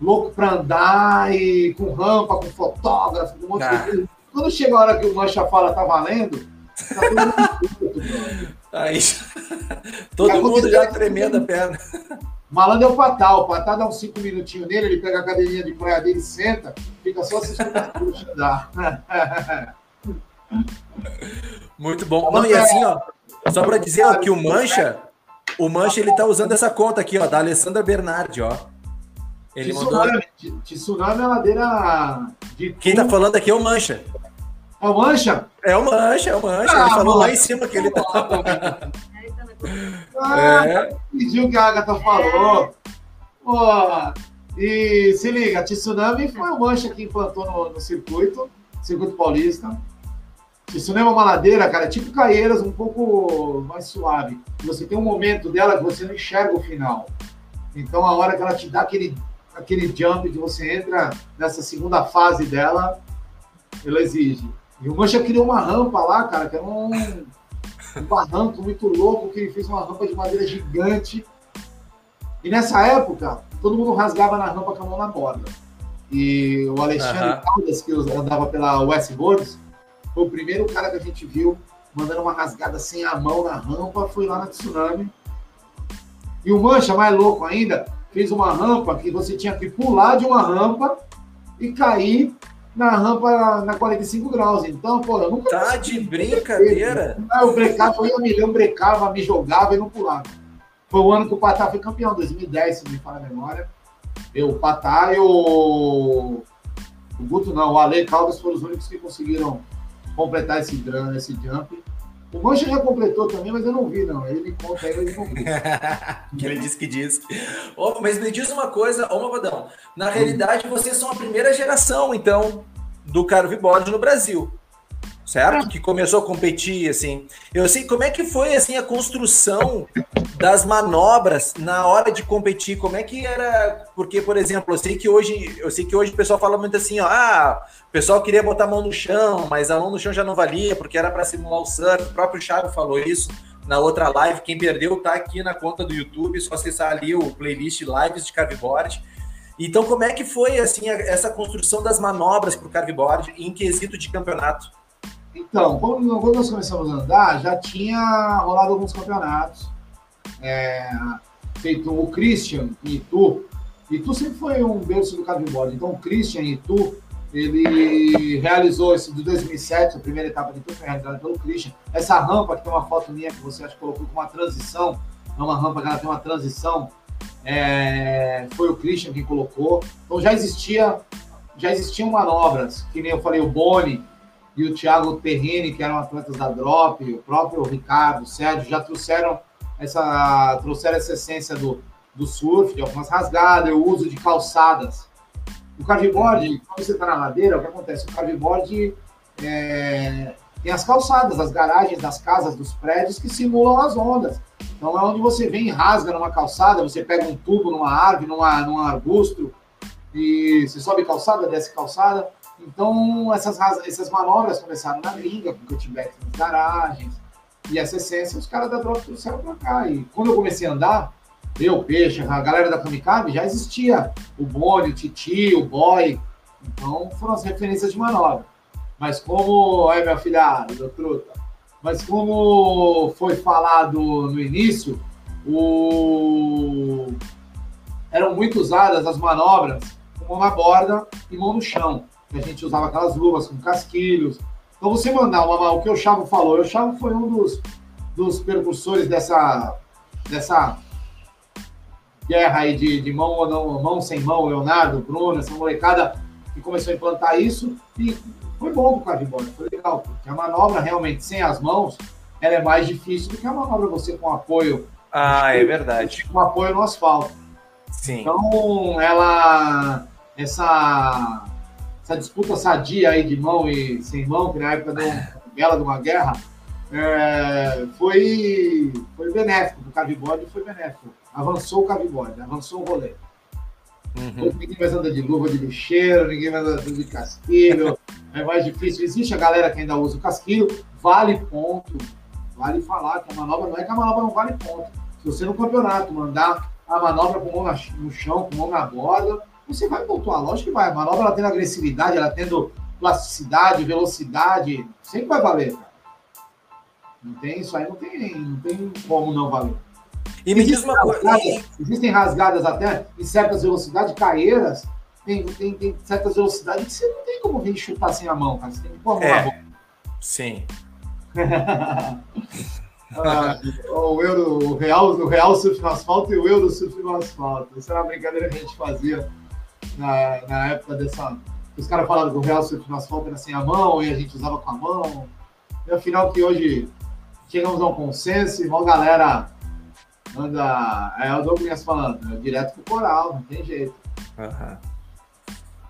louco para andar e com rampa, com fotógrafo, com um monte ah. de coisa. Quando chega a hora que o Mancha fala tá valendo, tá todo mundo Aí, todo mundo já tremendo a perna. Malandro é o Patá. O Patá dá uns cinco minutinhos nele, ele pega a cadeirinha de praia dele, senta, fica só assistindo a. Muito bom. Não, e assim, ó, só para dizer ó, que o Mancha, o Mancha, ele tá usando essa conta aqui, ó, da Alessandra Bernardi, ó. Ele Tsunami, mandou... Tsunami é ladeira de... Quem tá falando aqui é o Mancha. É o Mancha? É o Mancha, é o Mancha. Ah, ele falou lá em cima que ele tá... Ah, é. Pediu que a Agatha falou. Pô, e se liga, Tsunami foi o mancha que implantou no, no circuito, circuito paulista. Tsunami é uma ladeira, cara, tipo Caieiras, um pouco mais suave. Você tem um momento dela que você não enxerga o final. Então, a hora que ela te dá aquele, aquele jump que você entra nessa segunda fase dela, ela exige. E o Mancha criou uma rampa lá, cara, que era um um barranco muito louco, que ele fez uma rampa de madeira gigante. E nessa época, todo mundo rasgava na rampa com a mão na borda. E o Alexandre uhum. Caldas, que andava pela Westboards, foi o primeiro cara que a gente viu mandando uma rasgada sem a mão na rampa, foi lá na Tsunami. E o Mancha, mais louco ainda, fez uma rampa que você tinha que pular de uma rampa e cair na rampa na 45 graus. Então, pô, eu nunca. Tá de brincadeira? Ah, eu brecava, eu ia milhão, brecava, me jogava e não pulava. Foi o ano que o Patá foi campeão, 2010, se me fala a memória. Eu, o Patá e o. O Guto não, o Ale Caldas foram os únicos que conseguiram completar esse, esse jump. O Mancha já completou também, mas eu não vi, não. Ele conta aí, eu não vi. ele disse que diz. Oh, mas me diz uma coisa, ô Mavadão. Na realidade, vocês são a primeira geração, então, do carveboard no Brasil certo? Que começou a competir, assim. Eu sei como é que foi, assim, a construção das manobras na hora de competir. Como é que era? Porque, por exemplo, eu sei que hoje, eu sei que hoje o pessoal fala muito assim, ó, ah, o pessoal queria botar a mão no chão, mas a mão no chão já não valia porque era para simular o surf. O próprio Thiago falou isso na outra live. Quem perdeu tá aqui na conta do YouTube, só acessar ali o playlist lives de carveboard. Então, como é que foi assim essa construção das manobras para o carveboard em quesito de campeonato? Então, quando, quando, nós começamos a andar, já tinha rolado alguns campeonatos. É, feito o Christian em Itu, Itu sempre foi um berço do carveboard. Então, o Christian Itu, ele realizou esse de 2007, a primeira etapa de Itu foi realizada pelo Christian. Essa rampa, que tem uma foto minha que você acho que colocou com uma transição, é uma rampa que ela tem uma transição, é, foi o Christian quem colocou. Então, já existia já existiam manobras, que nem eu falei, o Boni e o Thiago Terrini, que eram atletas da Drop, o próprio Ricardo, o Sérgio, já trouxeram essa, trouxeram essa essência do, do surf, de algumas rasgadas, o uso de calçadas. O carveboard, quando você está na ladeira, o que acontece? O carveboard é, tem as calçadas, as garagens das casas, dos prédios que simulam as ondas. Então é onde você vem e rasga numa calçada, você pega um tubo numa árvore, numa, num arbusto, e você sobe calçada, desce calçada. Então essas, essas manobras começaram na gringa, com cutback nas garagens, e essa essência os caras da Drop trouxeram para cá. E quando eu comecei a andar, eu, Peixe, a galera da Kamikaze, já existia o Boni, o Titi, o Boy. Então foram as referências de manobra. Mas como. Aí, meu filhado, do truta. Mas como foi falado no início, o... eram muito usadas as manobras com mão na borda e mão no chão. A gente usava aquelas luvas com casquilhos. Então você mandar uma, o que o Chavo falou, o Chavo foi um dos, dos percursores dessa, dessa guerra aí de, de mão ou não, mão sem mão, Leonardo, Bruno, essa molecada que começou a implantar isso e foi bom pro cardboard, foi legal, porque a manobra realmente sem as mãos, ela é mais difícil do que a manobra você com apoio. Ah, é verdade. Com apoio no asfalto. Sim. Então, ela essa essa disputa sadia aí de mão e sem mão, que na época deu bela de uma guerra, é, foi, foi benéfico o cavibode, foi benéfico. Avançou o cavibode, avançou o rolê. Uhum. Ninguém mais anda de luva de lixeiro, ninguém mais anda de casquilho, é mais difícil. Existe a galera que ainda usa o casquilho, vale ponto. Vale falar que a manobra não é que a manobra não vale ponto. Se você no campeonato mandar a manobra com mão no chão, com mão na borda, você vai pontuar. Lógico que vai. A manobra ela tendo agressividade, ela tendo plasticidade, velocidade, sempre vai valer, cara. Não tem isso aí, não tem, não tem como não valer. E me diz uma coisa. Existem rasgadas até em certas velocidades, caeiras, tem, tem, tem certas velocidades que você não tem como vir chutar sem a mão, cara. Você tem que pôr a mão é. Sim. ah, o, euro, o, real, o real surf no asfalto e o euro surf no asfalto. Isso era uma brincadeira que a gente fazia na, na época dessa. Os caras falavam que o Real Surf no asfalto era sem a mão e a gente usava com a mão. E afinal que hoje chegamos a um consenso e uma galera anda. É o Douglas falando, é direto pro coral, não tem jeito. Uhum.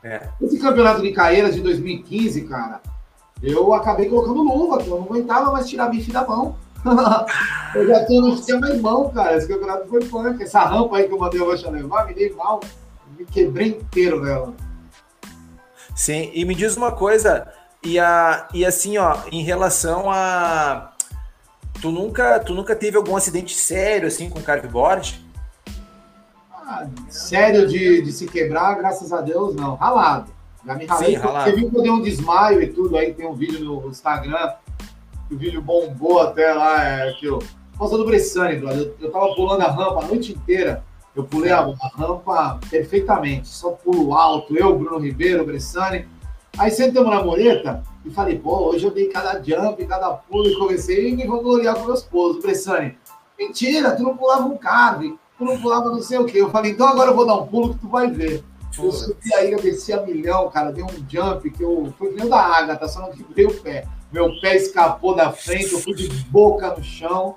É. Esse campeonato de Caeiras de 2015, cara, eu acabei colocando luva, que eu não aguentava mais tirar bife da mão. eu já tô, não tinha mais mão, cara. Esse campeonato foi punk. Essa rampa aí que eu mandei o Rocha levar, me dei mal me quebrei inteiro nela. Sim, e me diz uma coisa, e, a, e assim, ó, em relação a. Tu nunca, tu nunca teve algum acidente sério assim com carveboard? Ah, sério de, de se quebrar, graças a Deus, não. Ralado. Já me ralei. Sim, ralado. Você viu que eu dei um desmaio e tudo, aí tem um vídeo no Instagram, que o vídeo bombou até lá, é que eu. Por causa do Bressani, Eu, eu tava pulando a rampa a noite inteira. Eu pulei a, a rampa perfeitamente, só pulo alto, eu, Bruno Ribeiro, Bressani. Aí sentamos na moreta e falei, pô, hoje eu dei cada jump, cada pulo e comecei a me vangloriar com meus pulos. Bressani, mentira, tu não pulava um carve, tu não pulava não sei o quê. Eu falei, então agora eu vou dar um pulo que tu vai ver. Eu subi aí, eu desci a milhão, cara, dei um jump que eu fui meio da água, tá? Só não quebrei o pé. Meu pé escapou da frente, eu fui de boca no chão.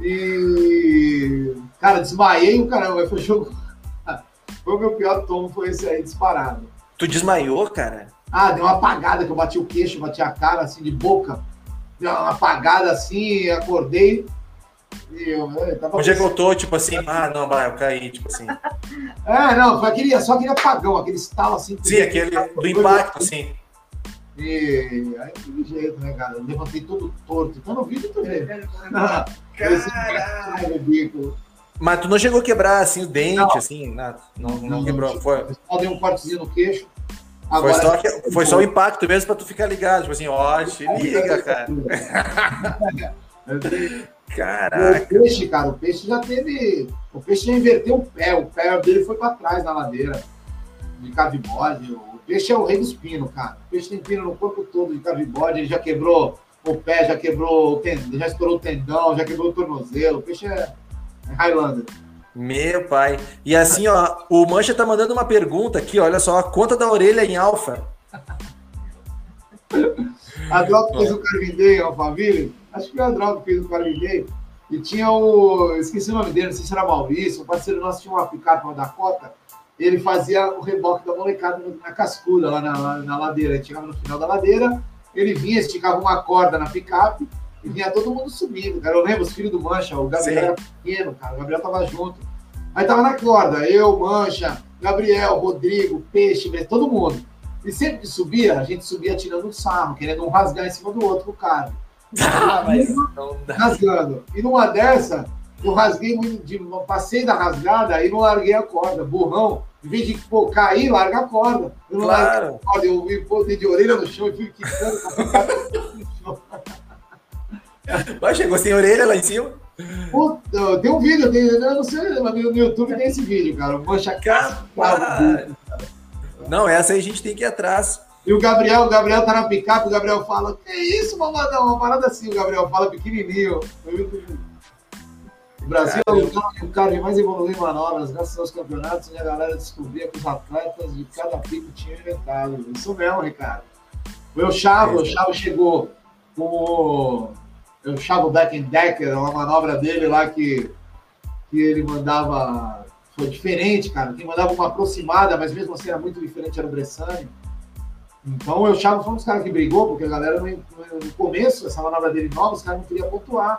E, cara, desmaiei o caramba. Foi jogo. Foi o meu pior tomo, foi esse aí, disparado. Tu desmaiou, cara? Ah, deu uma apagada, que eu bati o queixo, bati a cara, assim, de boca. Deu uma apagada assim, acordei. E eu, eu tava Onde é que eu tô? Tipo assim, ah, não, vai, eu caí, tipo assim. É, não, foi aquele, só aquele apagão, aquele estalo assim. Sim, aquele do impacto, assim. E aí, de jeito, né, cara? Eu levantei todo torto. Então no vídeo tu vê. Mas tu não chegou a quebrar assim o dente, não. assim, nada. Não, não, não quebrou. Não, foi. Só dei um cortezinho no queixo. Agora, foi, só, que, foi só o impacto mesmo pra tu ficar ligado. Tipo assim, ó, te liga, cara. Caraca. O peixe, cara, o peixe já teve. O peixe já inverteu o pé, o pé dele foi para trás na ladeira de cavibode. O peixe é o rei dos pinos, cara. O peixe tem pino no corpo todo de cavibode, ele já quebrou o pé, já quebrou o tendão, já estourou o tendão, já quebrou o tornozelo. O peixe é, é Highlander. Meu pai. E assim, ó, o Mancha tá mandando uma pergunta aqui, olha só, a conta da orelha em alfa. a Drop fez o Carvin ó, família. Acho que foi a Drop que fez o Carvin E tinha o. Esqueci o nome dele, não sei se era Maurício, o parceiro nosso tinha uma picape, uma Dakota. Ele fazia o reboque da molecada na cascuda, lá na, na ladeira. Ele chegava no final da ladeira, ele vinha, esticava uma corda na picape e vinha todo mundo subindo, cara. Eu lembro, os filhos do Mancha, o Gabriel Sim. era pequeno, cara. O Gabriel tava junto. Aí tava na corda, eu, Mancha, Gabriel, Rodrigo, Peixe, todo mundo. E sempre que subia, a gente subia tirando um sarro, querendo um rasgar em cima do outro com o cara. Ah, mas rasgando. E numa dessa, eu rasguei muito, de, passei da rasgada e não larguei a corda. Burrão, em vez de pô, cair, larga a corda. Eu não claro. larguei a corda, eu me pôs de orelha no chão e fui quicando no chão. Mas chegou sem orelha lá em cima? Puta, tem um vídeo, tem, eu não sei, no YouTube tem esse vídeo, cara. Mancha cara. Não, essa aí a gente tem que ir atrás. E o Gabriel, o Gabriel tá na picape, o Gabriel fala, que isso, mamadão? Uma parada assim, o Gabriel fala pequenininho. O Brasil é o cara que mais evoluiu em manobras, graças aos campeonatos, e a galera descobria que os atletas de cada pico tinham inventado. Isso mesmo, Ricardo. O Chavo, o Chavo chegou com o Eu Chavo Back and Decker, uma manobra dele lá que, que ele mandava foi diferente, cara. Quem mandava uma aproximada, mas mesmo assim era muito diferente, era o Bressani. Então o Chavo foi um dos caras que brigou, porque a galera no, no começo, essa manobra dele nova, os caras não queriam pontuar.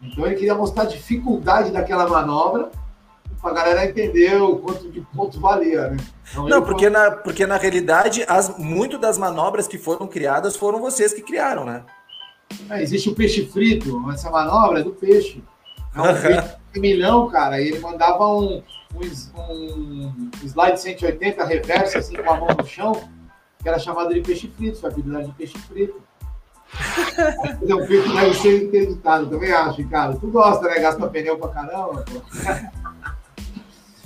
Então ele queria mostrar a dificuldade daquela manobra para a galera entender o quanto de pontos valia, né? Então, não, porque, foi... na, porque na realidade, as, muito das manobras que foram criadas foram vocês que criaram, né? É, existe o peixe frito, essa manobra é do peixe. É um peixe de milhão, cara, e ele mandava um, um, um slide 180 reverso, assim, com a mão no chão, que era chamado de peixe frito, foi habilidade de peixe frito. é um peixe que deve ser interditado, também acho, cara. Tu gosta, né? Gasta pneu pra caramba, pô.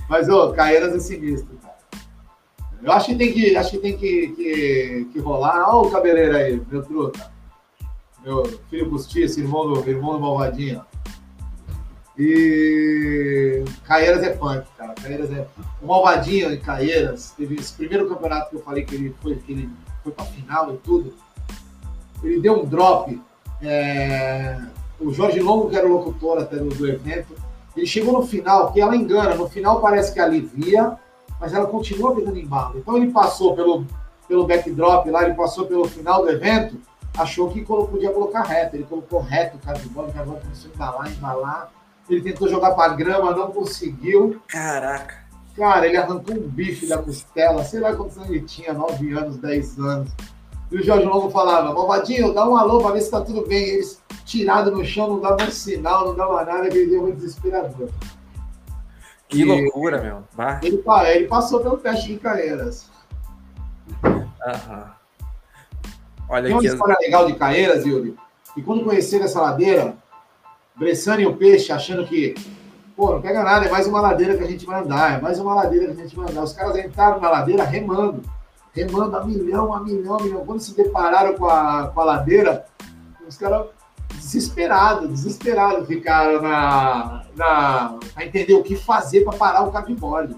Mas, ô, Caeiras é sinistro, cara. Eu acho que tem que, acho que, tem que, que, que rolar. Olha o cabeleiro aí, meu truta. Meu filho postiço, irmão do, irmão do Malvadinho. E Caieiras é punk, cara. Caieiras é. O Malvadinho em Caieiras, teve esse primeiro campeonato que eu falei que ele foi, que ele foi pra final e tudo. Ele deu um drop. É... O Jorge Longo, que era o locutor até do, do evento, ele chegou no final, que ela engana. No final parece que alivia, mas ela continua pegando embalo. Então ele passou pelo, pelo backdrop lá, ele passou pelo final do evento, achou que podia colocar reto. Ele colocou reto o cara de bola, o cara começou a embalar, embalar ele tentou jogar para grama, não conseguiu. Caraca. Cara, ele arrancou um bife da costela, sei lá quantos anos ele tinha, 9 anos, 10 anos. E o Jorge Longo falava, Malvadinho, dá um alô para ver se tá tudo bem. Eles tirado no chão, não dava um sinal, não dava nada, ele deu um desesperador. Que e loucura, meu. Bah. Ele, ele passou pelo teste de Caeiras. Aham. Olha Tem uma história legal de Caeiras, Yuri. E quando conheceram essa ladeira, Bressani e o Peixe achando que, pô, não pega nada, é mais uma ladeira que a gente vai andar, é mais uma ladeira que a gente vai andar. Os caras entraram na ladeira remando, remando a milhão, a milhão, a milhão. Quando se depararam com a, com a ladeira, os caras desesperados, desesperados ficaram na, na, a entender o que fazer para parar o cardboard.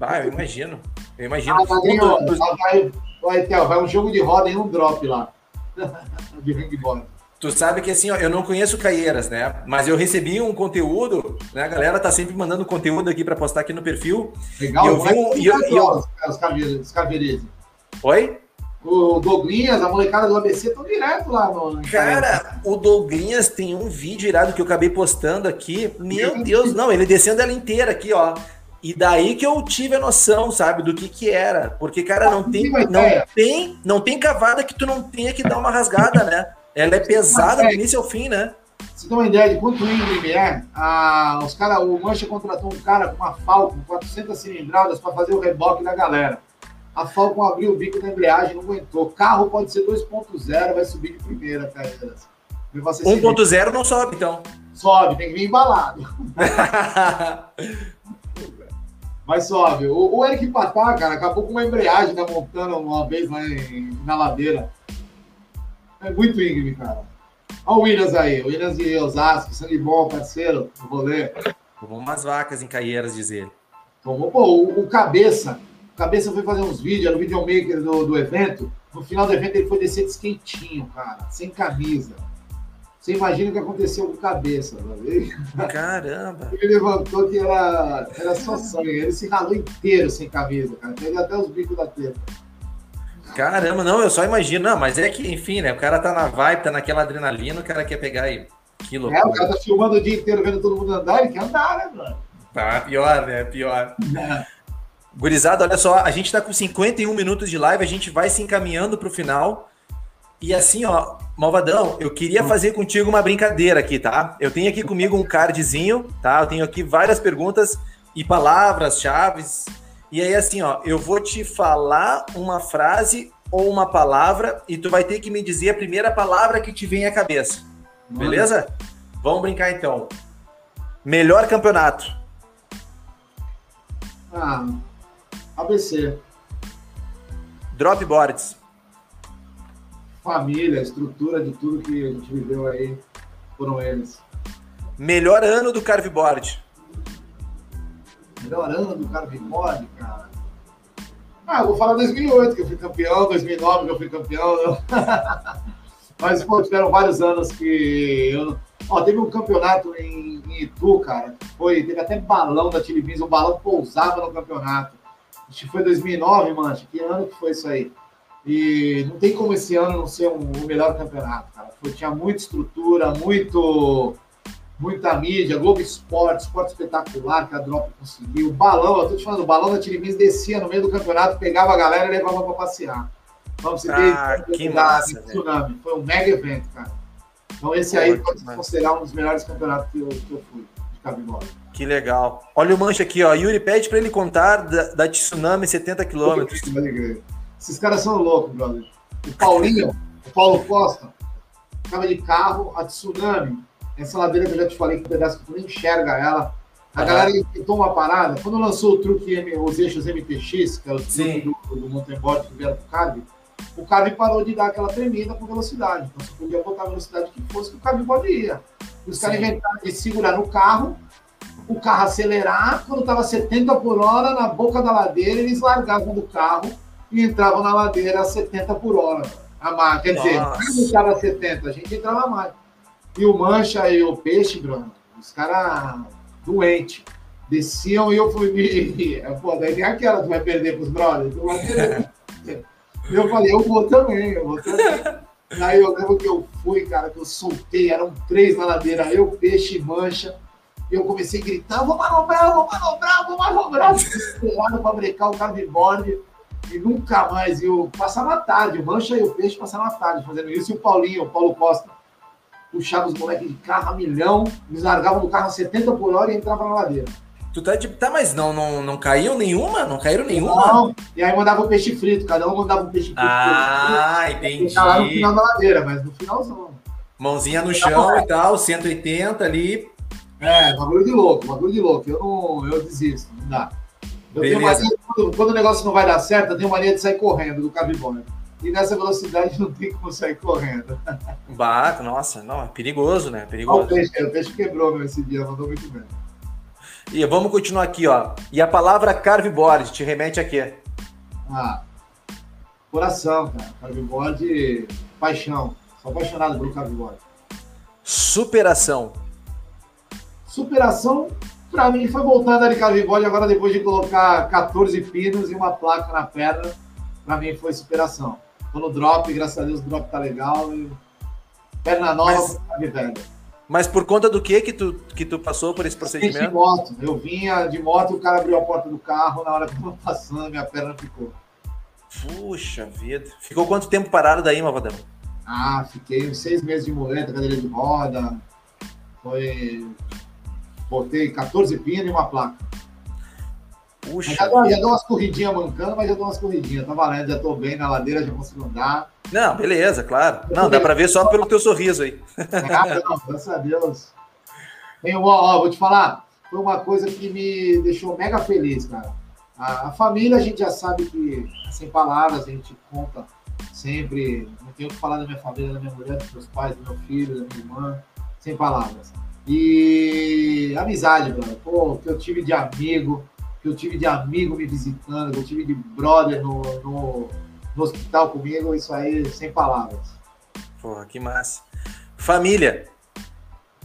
Ah, eu imagino. Eu imagino. Ah, vai, vai, vai, vai um jogo de roda e um drop lá. de hangboard. Tu sabe que assim, ó, eu não conheço Caieiras, né? Mas eu recebi um conteúdo, né? A galera tá sempre mandando conteúdo aqui para postar aqui no perfil. Legal, e eu vi um, e eu, e eu... os caveirenses. Oi? O Douglinhas, a molecada do ABC estão direto lá no. Cara, o Douglinhas tem um vídeo irado que eu acabei postando aqui. Meu Deus, não, ele descendo ela inteira aqui, ó. E daí que eu tive a noção, sabe, do que que era. Porque, cara, não tem, não tem, não tem cavada que tu não tenha que dar uma rasgada, né? Ela é pesada do início ao fim, né? Você tem uma ideia de quanto íngreme é? Ah, os cara, o Mancha contratou um cara com uma Falcon, 400 cilindradas, para fazer o reboque da galera. A Falcon abriu o bico da embreagem, não aguentou. Carro pode ser 2.0, vai subir de primeira, cara. 1.0 não sobe, então. Sobe, tem que vir embalado. Mas sobe. O, o Eric Patá, cara, acabou com uma embreagem na montana uma vez lá em, na ladeira. É muito íngreme, cara. Olha o Williams aí, o Williams e Osasco, sangue bom, parceiro, no rolê. Tomou umas vacas em Caieiras, diz ele. Tomou, pô, o, o Cabeça, o Cabeça foi fazer uns vídeos, era o videomaker do, do evento. No final do evento ele foi descer desquentinho, cara, sem camisa. Você imagina o que aconteceu com cabeça. Caramba! Ele levantou que era, era só sangue. Ele se ralou inteiro sem camisa, cara. Pegou até os bicos da teta. Caramba, não, eu só imagino. Não, mas é que, enfim, né? O cara tá na vibe, tá naquela adrenalina, o cara quer pegar aí. Que loucura. É, o cara tá filmando o dia inteiro vendo todo mundo andar, ele quer andar, né, mano? Tá, pior, né? Pior. Gurizada, olha só, a gente tá com 51 minutos de live, a gente vai se encaminhando pro final. E assim, ó, Malvadão, eu queria fazer contigo uma brincadeira aqui, tá? Eu tenho aqui comigo um cardzinho, tá? Eu tenho aqui várias perguntas e palavras, chaves. E aí, assim, ó, eu vou te falar uma frase ou uma palavra e tu vai ter que me dizer a primeira palavra que te vem à cabeça. Beleza? Vamos brincar então. Melhor campeonato. Ah, ABC. Dropboards família, estrutura de tudo que a gente viveu aí foram eles. Melhor ano do carveboard. Melhor ano do carveboard, cara. Ah, eu vou falar 2008 que eu fui campeão, 2009 que eu fui campeão. Mas, pô, tiveram vários anos que eu... Ó, teve um campeonato em, em Itu, cara. Foi, teve até balão da Beans, o balão pousava no campeonato. Acho que foi 2009, mancha. Que ano que foi isso aí? E não tem como esse ano não ser um, o melhor campeonato, cara. Foi, tinha muita estrutura, muito, muita mídia, Globo Esporte, esporte espetacular que a Drop conseguiu. Balão, eu tô te falando, o balão da Tirimins descia no meio do campeonato, pegava a galera e levava para passear. Vamos você ah, que massa, tsunami. Foi um mega evento, cara. Então esse aí pode se considerar um dos melhores campeonatos que eu, que eu fui de cabimbola. Que legal. Olha o mancha aqui, ó. Yuri pede para ele contar da, da Tsunami 70 quilômetros. Esses caras são loucos, brother. O Paulinho, o Paulo Costa, tava de carro, a tsunami, essa ladeira que eu já te falei, que um pedaço que tu nem enxerga ela. A galera tentou uma parada. Quando lançou o truque, os eixos MTX, que é o truque do, do mountain board que vieram pro Carve, o Carve parou de dar aquela tremida com velocidade. Então você podia botar a velocidade que fosse, que o Carve pode ir. Os caras inventaram de segurar no carro, o carro acelerar, quando estava 70 por hora, na boca da ladeira, eles largavam do carro e entrava na ladeira a 70 por hora. A mar, quer dizer, não entrava a 70, a gente entrava mais. E o Mancha e o Peixe, Bruno, os caras doentes. Desciam e eu fui me. Pô, daí nem aquela, tu vai perder pros brothers, tu vai perder. eu falei, eu vou também, eu vou também. Aí eu lembro que eu fui, cara, que eu soltei, eram três na ladeira, eu, peixe e mancha. E eu comecei a gritar, vou manobrar, vou manobrar, vou manobrar. Desesperado para brecar o cardboard e nunca mais. eu passava a tarde, o Mancha e o Peixe passavam a tarde fazendo isso. E o Paulinho, o Paulo Costa, puxava os moleques de carro a milhão, eles largavam do carro a 70 por hora e entravam na ladeira. Tu tá de. Tá, mas não, não, não caiu nenhuma? Não caíram nenhuma? Não. E aí mandava o peixe frito, cada um mandava um peixe frito. Ah, frito, entendi. Lá no final da ladeira, mas no finalzão. Mãozinha no chão e tal, 180 ali. É, bagulho de louco, bagulho de louco. Eu não. Eu desisto, não dá. Eu tenho mania, quando, quando, o negócio não vai dar certo, eu tenho mania de sair correndo do cabibone. E nessa velocidade não tem como sair correndo. Bate, nossa, não, é perigoso, né? Perigoso. o, peixe, o peixe quebrou meu esse dia, mandou muito bem. E vamos continuar aqui, ó. E a palavra carveboard te remete a quê? Ah, coração, cara. Carveboard, paixão. Sou apaixonado pelo carveboard. Superação. Superação para mim foi voltar a andar de carvibode agora depois de colocar 14 pinos e uma placa na perna. Para mim foi superação. Tô no drop, graças a Deus o drop tá legal. E... Perna nova, mas, velha. Mas por conta do que que tu, que tu passou por esse procedimento? De moto. Eu vinha de moto o cara abriu a porta do carro. Na hora que eu tava passando, minha perna ficou. Puxa vida. Ficou quanto tempo parado daí, Mavadão? Ah, fiquei uns seis meses de muleta, cadeira de roda. Foi Botei 14 pinos e uma placa. Puxa. Já dou, já dou umas corridinhas mancando, mas já dou umas corridinhas. Tá valendo, já tô bem na ladeira, já consigo andar. Não, beleza, claro. Não, dá pra ver só pelo teu sorriso aí. É, não, graças a Deus. Tem, ó, ó, vou te falar, foi uma coisa que me deixou mega feliz, cara. A, a, família a gente já sabe que, sem palavras, a gente conta sempre. Não tenho o que falar da minha família, da minha mulher, dos meus pais, do meu filho, da minha irmã, sem palavras. E amizade, brother. Pô, que eu tive de amigo, que eu tive de amigo me visitando, que eu tive de brother no, no, no hospital comigo, isso aí sem palavras. Porra, que massa. Família.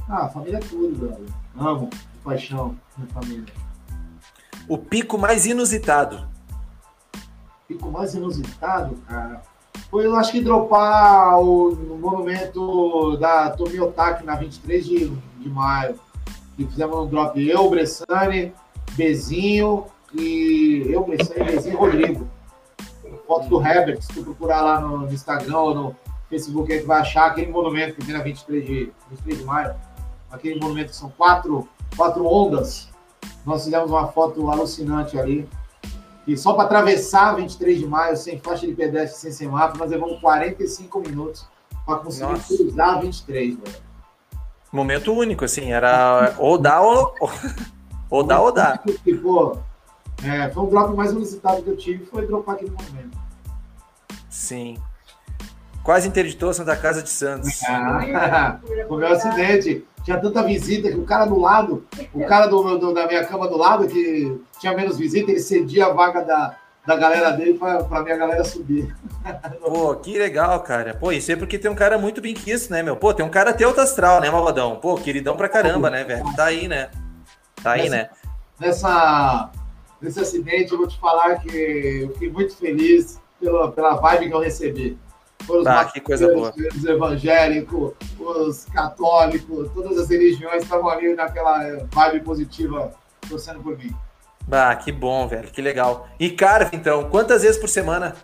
Ah, família é tudo, brother. Amo, de paixão, minha família. O pico mais inusitado. Pico mais inusitado, cara. Foi, eu acho que dropar o, o monumento da Tomiotaki na 23 de, de maio. E fizemos um drop eu, Bressani, Bezinho e eu, Bressani, Bezinho e Rodrigo. Foto do Herbert, se tu procurar lá no, no Instagram ou no Facebook, aí tu vai achar aquele monumento que tem na 23 de, 23 de maio. Aquele monumento que são quatro, quatro ondas. Nós fizemos uma foto alucinante ali. E só para atravessar 23 de maio, sem faixa de pedestre, sem semáforo, nós levamos 45 minutos para conseguir Nossa. cruzar 23, velho. Momento único, assim, era ou dá ou, ou dá ou dá. Pô, é, foi um drop mais solicitado que eu tive, foi dropar aquele momento. Sim. Quase interditou a Santa Casa de Santos. Ah, foi meu acidente tinha tanta visita que o cara do lado, o cara do, do, da minha cama do lado, que tinha menos visita, ele cedia a vaga da, da galera dele para minha galera subir. Pô, que legal, cara. Pô, isso é porque tem um cara muito bem quisto, né, meu? Pô, tem um cara até outro astral, né, Malvadão? Pô, queridão pra caramba, né, velho? Tá aí, né? Tá aí, nessa, né? Nessa, nesse acidente, eu vou te falar que eu fiquei muito feliz pela, pela vibe que eu recebi os ah, que coisa boa. Os evangélicos, os católicos, todas as religiões estavam ali naquela vibe positiva torcendo por mim. Ah, que bom, velho, que legal. E Carve, então, quantas vezes por semana?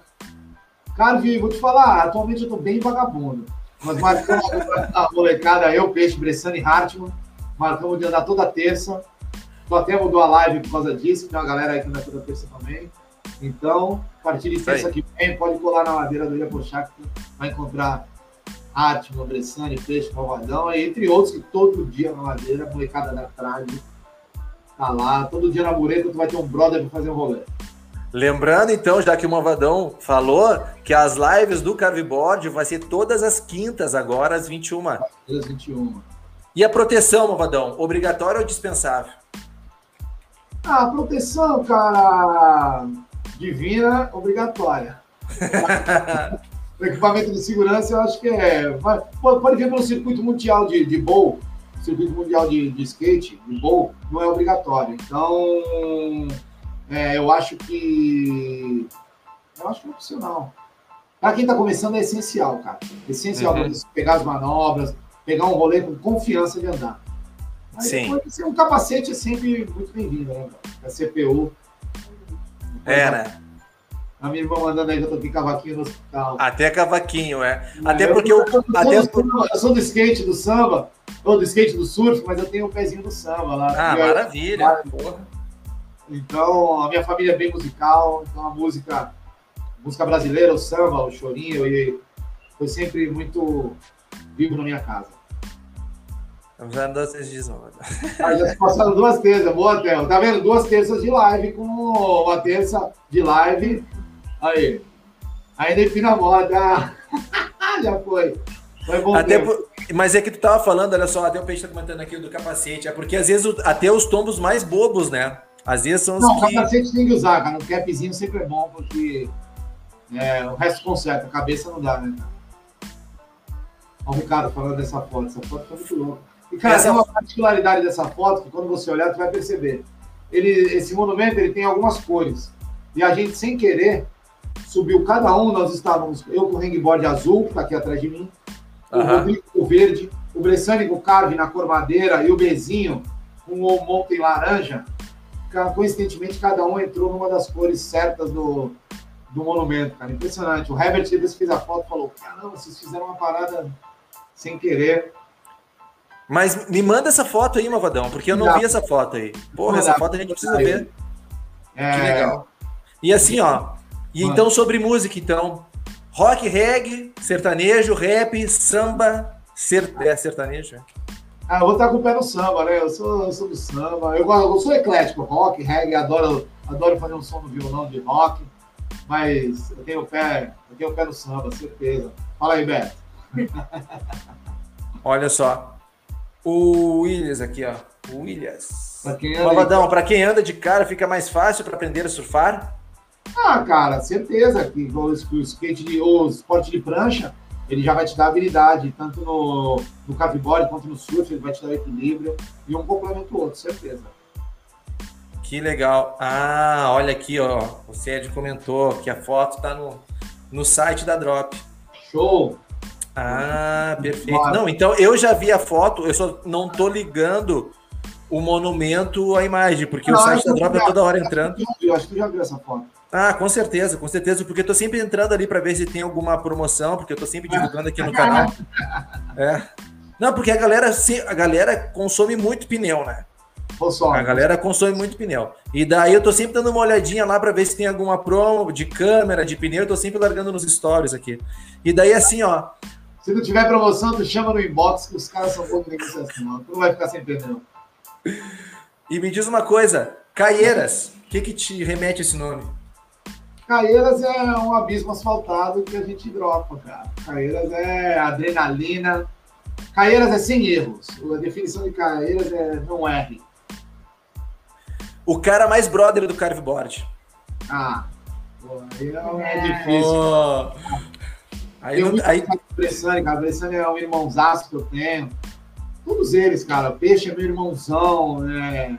Carve, vou te falar, atualmente eu tô bem vagabundo. Nós marcamos a molecada, eu, Peixe, Bressani e Hartmann, marcamos de andar toda terça. Tô até mudou a live por causa disso, tem uma galera aí que anda toda terça também. Então, a partir de terça que vem, pode colar na ladeira do Ilha Pochá, que vai encontrar arte, Bressani, Peixe, Malvadão, entre outros que todo dia na ladeira, a molecada da trade tá lá. Todo dia na mureta tu vai ter um brother para fazer um rolê. Lembrando, então, já que o Malvadão falou, que as lives do Carveboard vai ser todas as quintas agora, às 21. Às 21. E a proteção, Malvadão, obrigatória ou dispensável? Ah, a proteção, cara divina obrigatória. o equipamento de segurança, eu acho que é. Pode ver pelo circuito mundial de, de bowl, circuito mundial de, de skate, de bowl, não é obrigatório. Então, é, eu acho que. Eu acho que é opcional. Para quem está começando, é essencial, cara. Essencial uhum. para você pegar as manobras, pegar um rolê com confiança de andar. Aí Sim. Depois, um capacete é sempre muito bem-vindo, né? A CPU é, né? A minha irmã mandando aí que eu tô aqui cavaquinho no hospital. Até cavaquinho, é. Até eu porque eu. eu, até... eu sou do skate do samba, ou do skate do surf, mas eu tenho um pezinho do samba lá. Ah, maravilha. Então, a minha família é bem musical, então a música, música brasileira, o samba, o chorinho, e foi sempre muito vivo na minha casa. Estamos já dois dias, mano. Ah, já se passaram duas terças, boa, Théo. Tá vendo? Duas terças de live com uma terça de live. Aí. Aí define a moda. já foi. Até por... Mas é que tu tava falando, olha só, até o peixe tá comentando aqui do capacete. É porque às vezes até os tombos mais bobos, né? Às vezes são os Não, que... capacete tem que usar, cara. Um capzinho sempre é bom, porque é, o resto conserta. A cabeça não dá, né, cara? Olha o Ricardo falando dessa foto. Essa foto foi muito louca. E, cara, Essa... tem uma particularidade dessa foto que quando você olhar, você vai perceber. Ele, esse monumento ele tem algumas cores. E a gente, sem querer, subiu cada um. Nós estávamos, eu com o hangboard azul, que está aqui atrás de mim, o uhum. Rodrigo com o verde, o Bressani com o Carve na cor madeira e o Bezinho com o Mountain laranja. Coincidentemente, cada um entrou numa das cores certas do, do monumento, cara. Impressionante. O Herbert, depois fez a foto, falou: caramba, vocês fizeram uma parada sem querer. Mas me manda essa foto aí, Mavadão, porque eu não, vi essa foto aí. Porra, essa foto a gente precisa ver. É... Que legal. E assim, ó. E então sobre música, então. Rock, reggae, sertanejo, rap, samba, ser... é sertanejo. Ah, eu vou estar com o pé no samba, né? Eu sou, eu sou do samba. Eu, eu sou eclético, rock, reggae, adoro, adoro fazer um som no violão de rock, mas eu tenho o pé, eu tenho o pé no samba, certeza. Fala aí, Beto. Olha só. O Williams aqui, ó. O Williams. Pra quem Malvadão, para quem anda de cara, fica mais fácil para aprender a surfar? Ah, cara, certeza que o skate de, ou esporte de prancha ele já vai te dar habilidade, tanto no, no caveboard quanto no surf, ele vai te dar equilíbrio e um complementa o outro, certeza. Que legal. Ah, olha aqui, ó. O Sérgio comentou que a foto está no, no site da Drop. Show! Ah, perfeito. Não, então eu já vi a foto, eu só não tô ligando o monumento à imagem, porque não, o site da Drop é toda hora entrando. Eu acho que tu já viu essa foto. Ah, com certeza, com certeza, porque eu tô sempre entrando ali para ver se tem alguma promoção, porque eu tô sempre divulgando aqui no canal. É. Não, porque a galera, a galera consome muito pneu, né? Consome. A galera consome muito pneu. E daí eu tô sempre dando uma olhadinha lá para ver se tem alguma promo de câmera, de pneu, eu tô sempre largando nos stories aqui. E daí assim, ó. Se não tiver promoção, tu chama no inbox que os caras são bons de negociação. Tu não vai ficar sem pneu. E me diz uma coisa, Caieiras, o que que te remete esse nome? Caeiras é um abismo asfaltado que a gente dropa, cara. Caeiras é adrenalina. Caeiras é sem erros. A definição de Caeiras é não R. O cara mais brother do carveboard. Ah, pô, aí é, é difícil. Oh. Aí, não, aí... Bressani, cara. Bressani é um irmãozaço que eu tenho. Todos eles, cara. Peixe é meu irmãozão. É...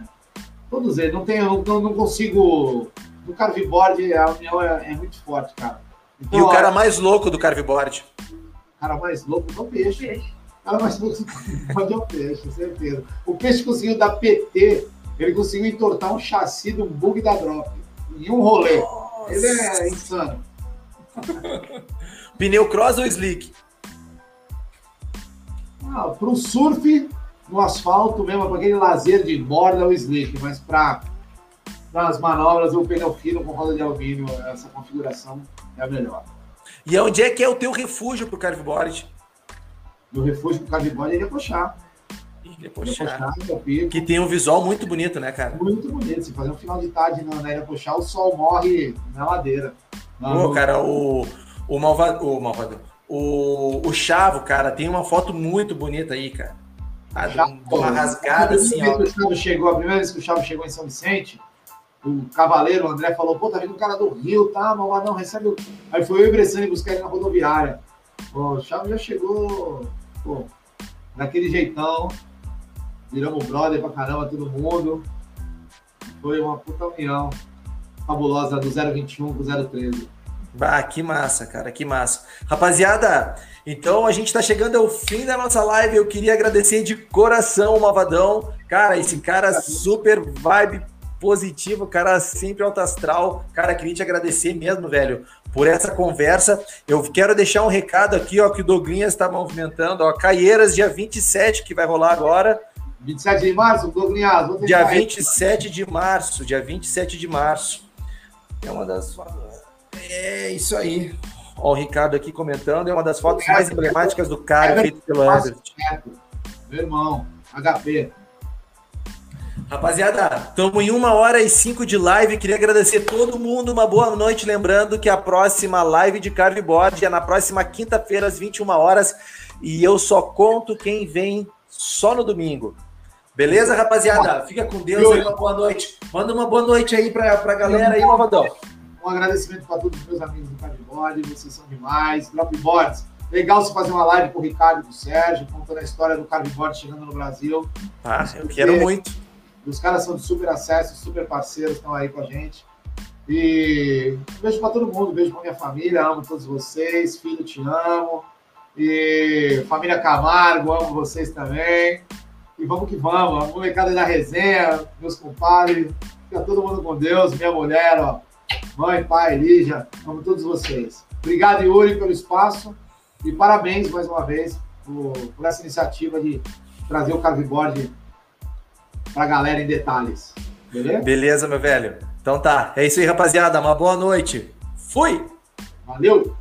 Todos eles. Não, tenho, não, não consigo do carveboard a união é, é muito forte, cara. Então, e o cara mais louco do carveboard? O cara mais louco é o peixe. peixe. O cara mais louco do é o peixe, certeza. O peixe conseguiu dar PT, ele conseguiu entortar um chassi de um bug da drop. Em um rolê. Nossa. Ele é insano. Pneu cross ou slick? Ah, para o surf, no asfalto mesmo, para aquele lazer de borda, o slick, mas para nas manobras, o pneu fino com roda de alumínio, essa configuração é a melhor. E onde é que é o teu refúgio para o carveboard? Meu refúgio para o carveboard é Ilha Pochá. Que tem um visual muito bonito, né, cara? Muito bonito. Se fazer um final de tarde na, Ilha Pochá, o sol morre na ladeira. Pô, cara, o, o Malvado. O Malvado. O, o Chavo, cara, tem uma foto muito bonita aí, cara. Ah, uma rasgada assim, ó. Chegou, a primeira vez que o Chavo chegou em São Vicente, o Cavaleiro, o André, falou, pô, tá vindo um cara do Rio, tá, não recebe o... Aí foi eu e o Bressani buscar ele na rodoviária. Pô, o Chave já chegou, pô, daquele jeitão, viramos brother pra caramba, todo mundo. Foi uma puta união fabulosa do 021 com 013. Bah, que massa, cara, que massa. Rapaziada, então a gente está chegando ao fim da nossa live. Eu queria agradecer de coração o Malvadão. Cara, esse cara super vibe positivo, cara sempre alto astral. Cara, queria te agradecer mesmo, velho, por essa conversa. Eu quero deixar um recado aqui, ó, que o Douglinhas está movimentando, ó, Caieiras, dia 27, que vai rolar agora. 27 de março, Douglinhas. Dia 27 de março, dia 27 de março. É uma das. É isso aí. Ó, o Ricardo aqui comentando, é uma das fotos mais emblemáticas do cara é feito pelo Herbert. Meu irmão, HP. Rapaziada, estamos em uma hora e cinco de live. Queria agradecer todo mundo. Uma boa noite. Lembrando que a próxima live de Carveboard é na próxima quinta-feira, às 21 horas. E eu só conto quem vem só no domingo. Beleza, rapaziada? Fica com Deus aí, uma boa noite. Manda uma boa noite aí para a galera aí, Malvadão. Um agradecimento para todos os meus amigos do Carveboard. Vocês são demais. Dropboards. Legal você fazer uma live com o Ricardo e com o Sérgio, contando a história do Carveboard chegando no Brasil. Ah, eu quero muito. Os caras são de super acesso, super parceiros, estão aí com a gente. E beijo para todo mundo, beijo para minha família, amo todos vocês, filho, te amo. E família Camargo, amo vocês também. E vamos que vamos, a molecada da resenha, meus compadres, fica todo mundo com Deus, minha mulher, ó, mãe, pai, Lígia, amo todos vocês. Obrigado, Yuri, pelo espaço e parabéns mais uma vez por, por essa iniciativa de trazer o Carveboard pra galera em detalhes. Beleza? Beleza, meu velho. Então tá. É isso aí, rapaziada. Uma boa noite. Fui! Valeu!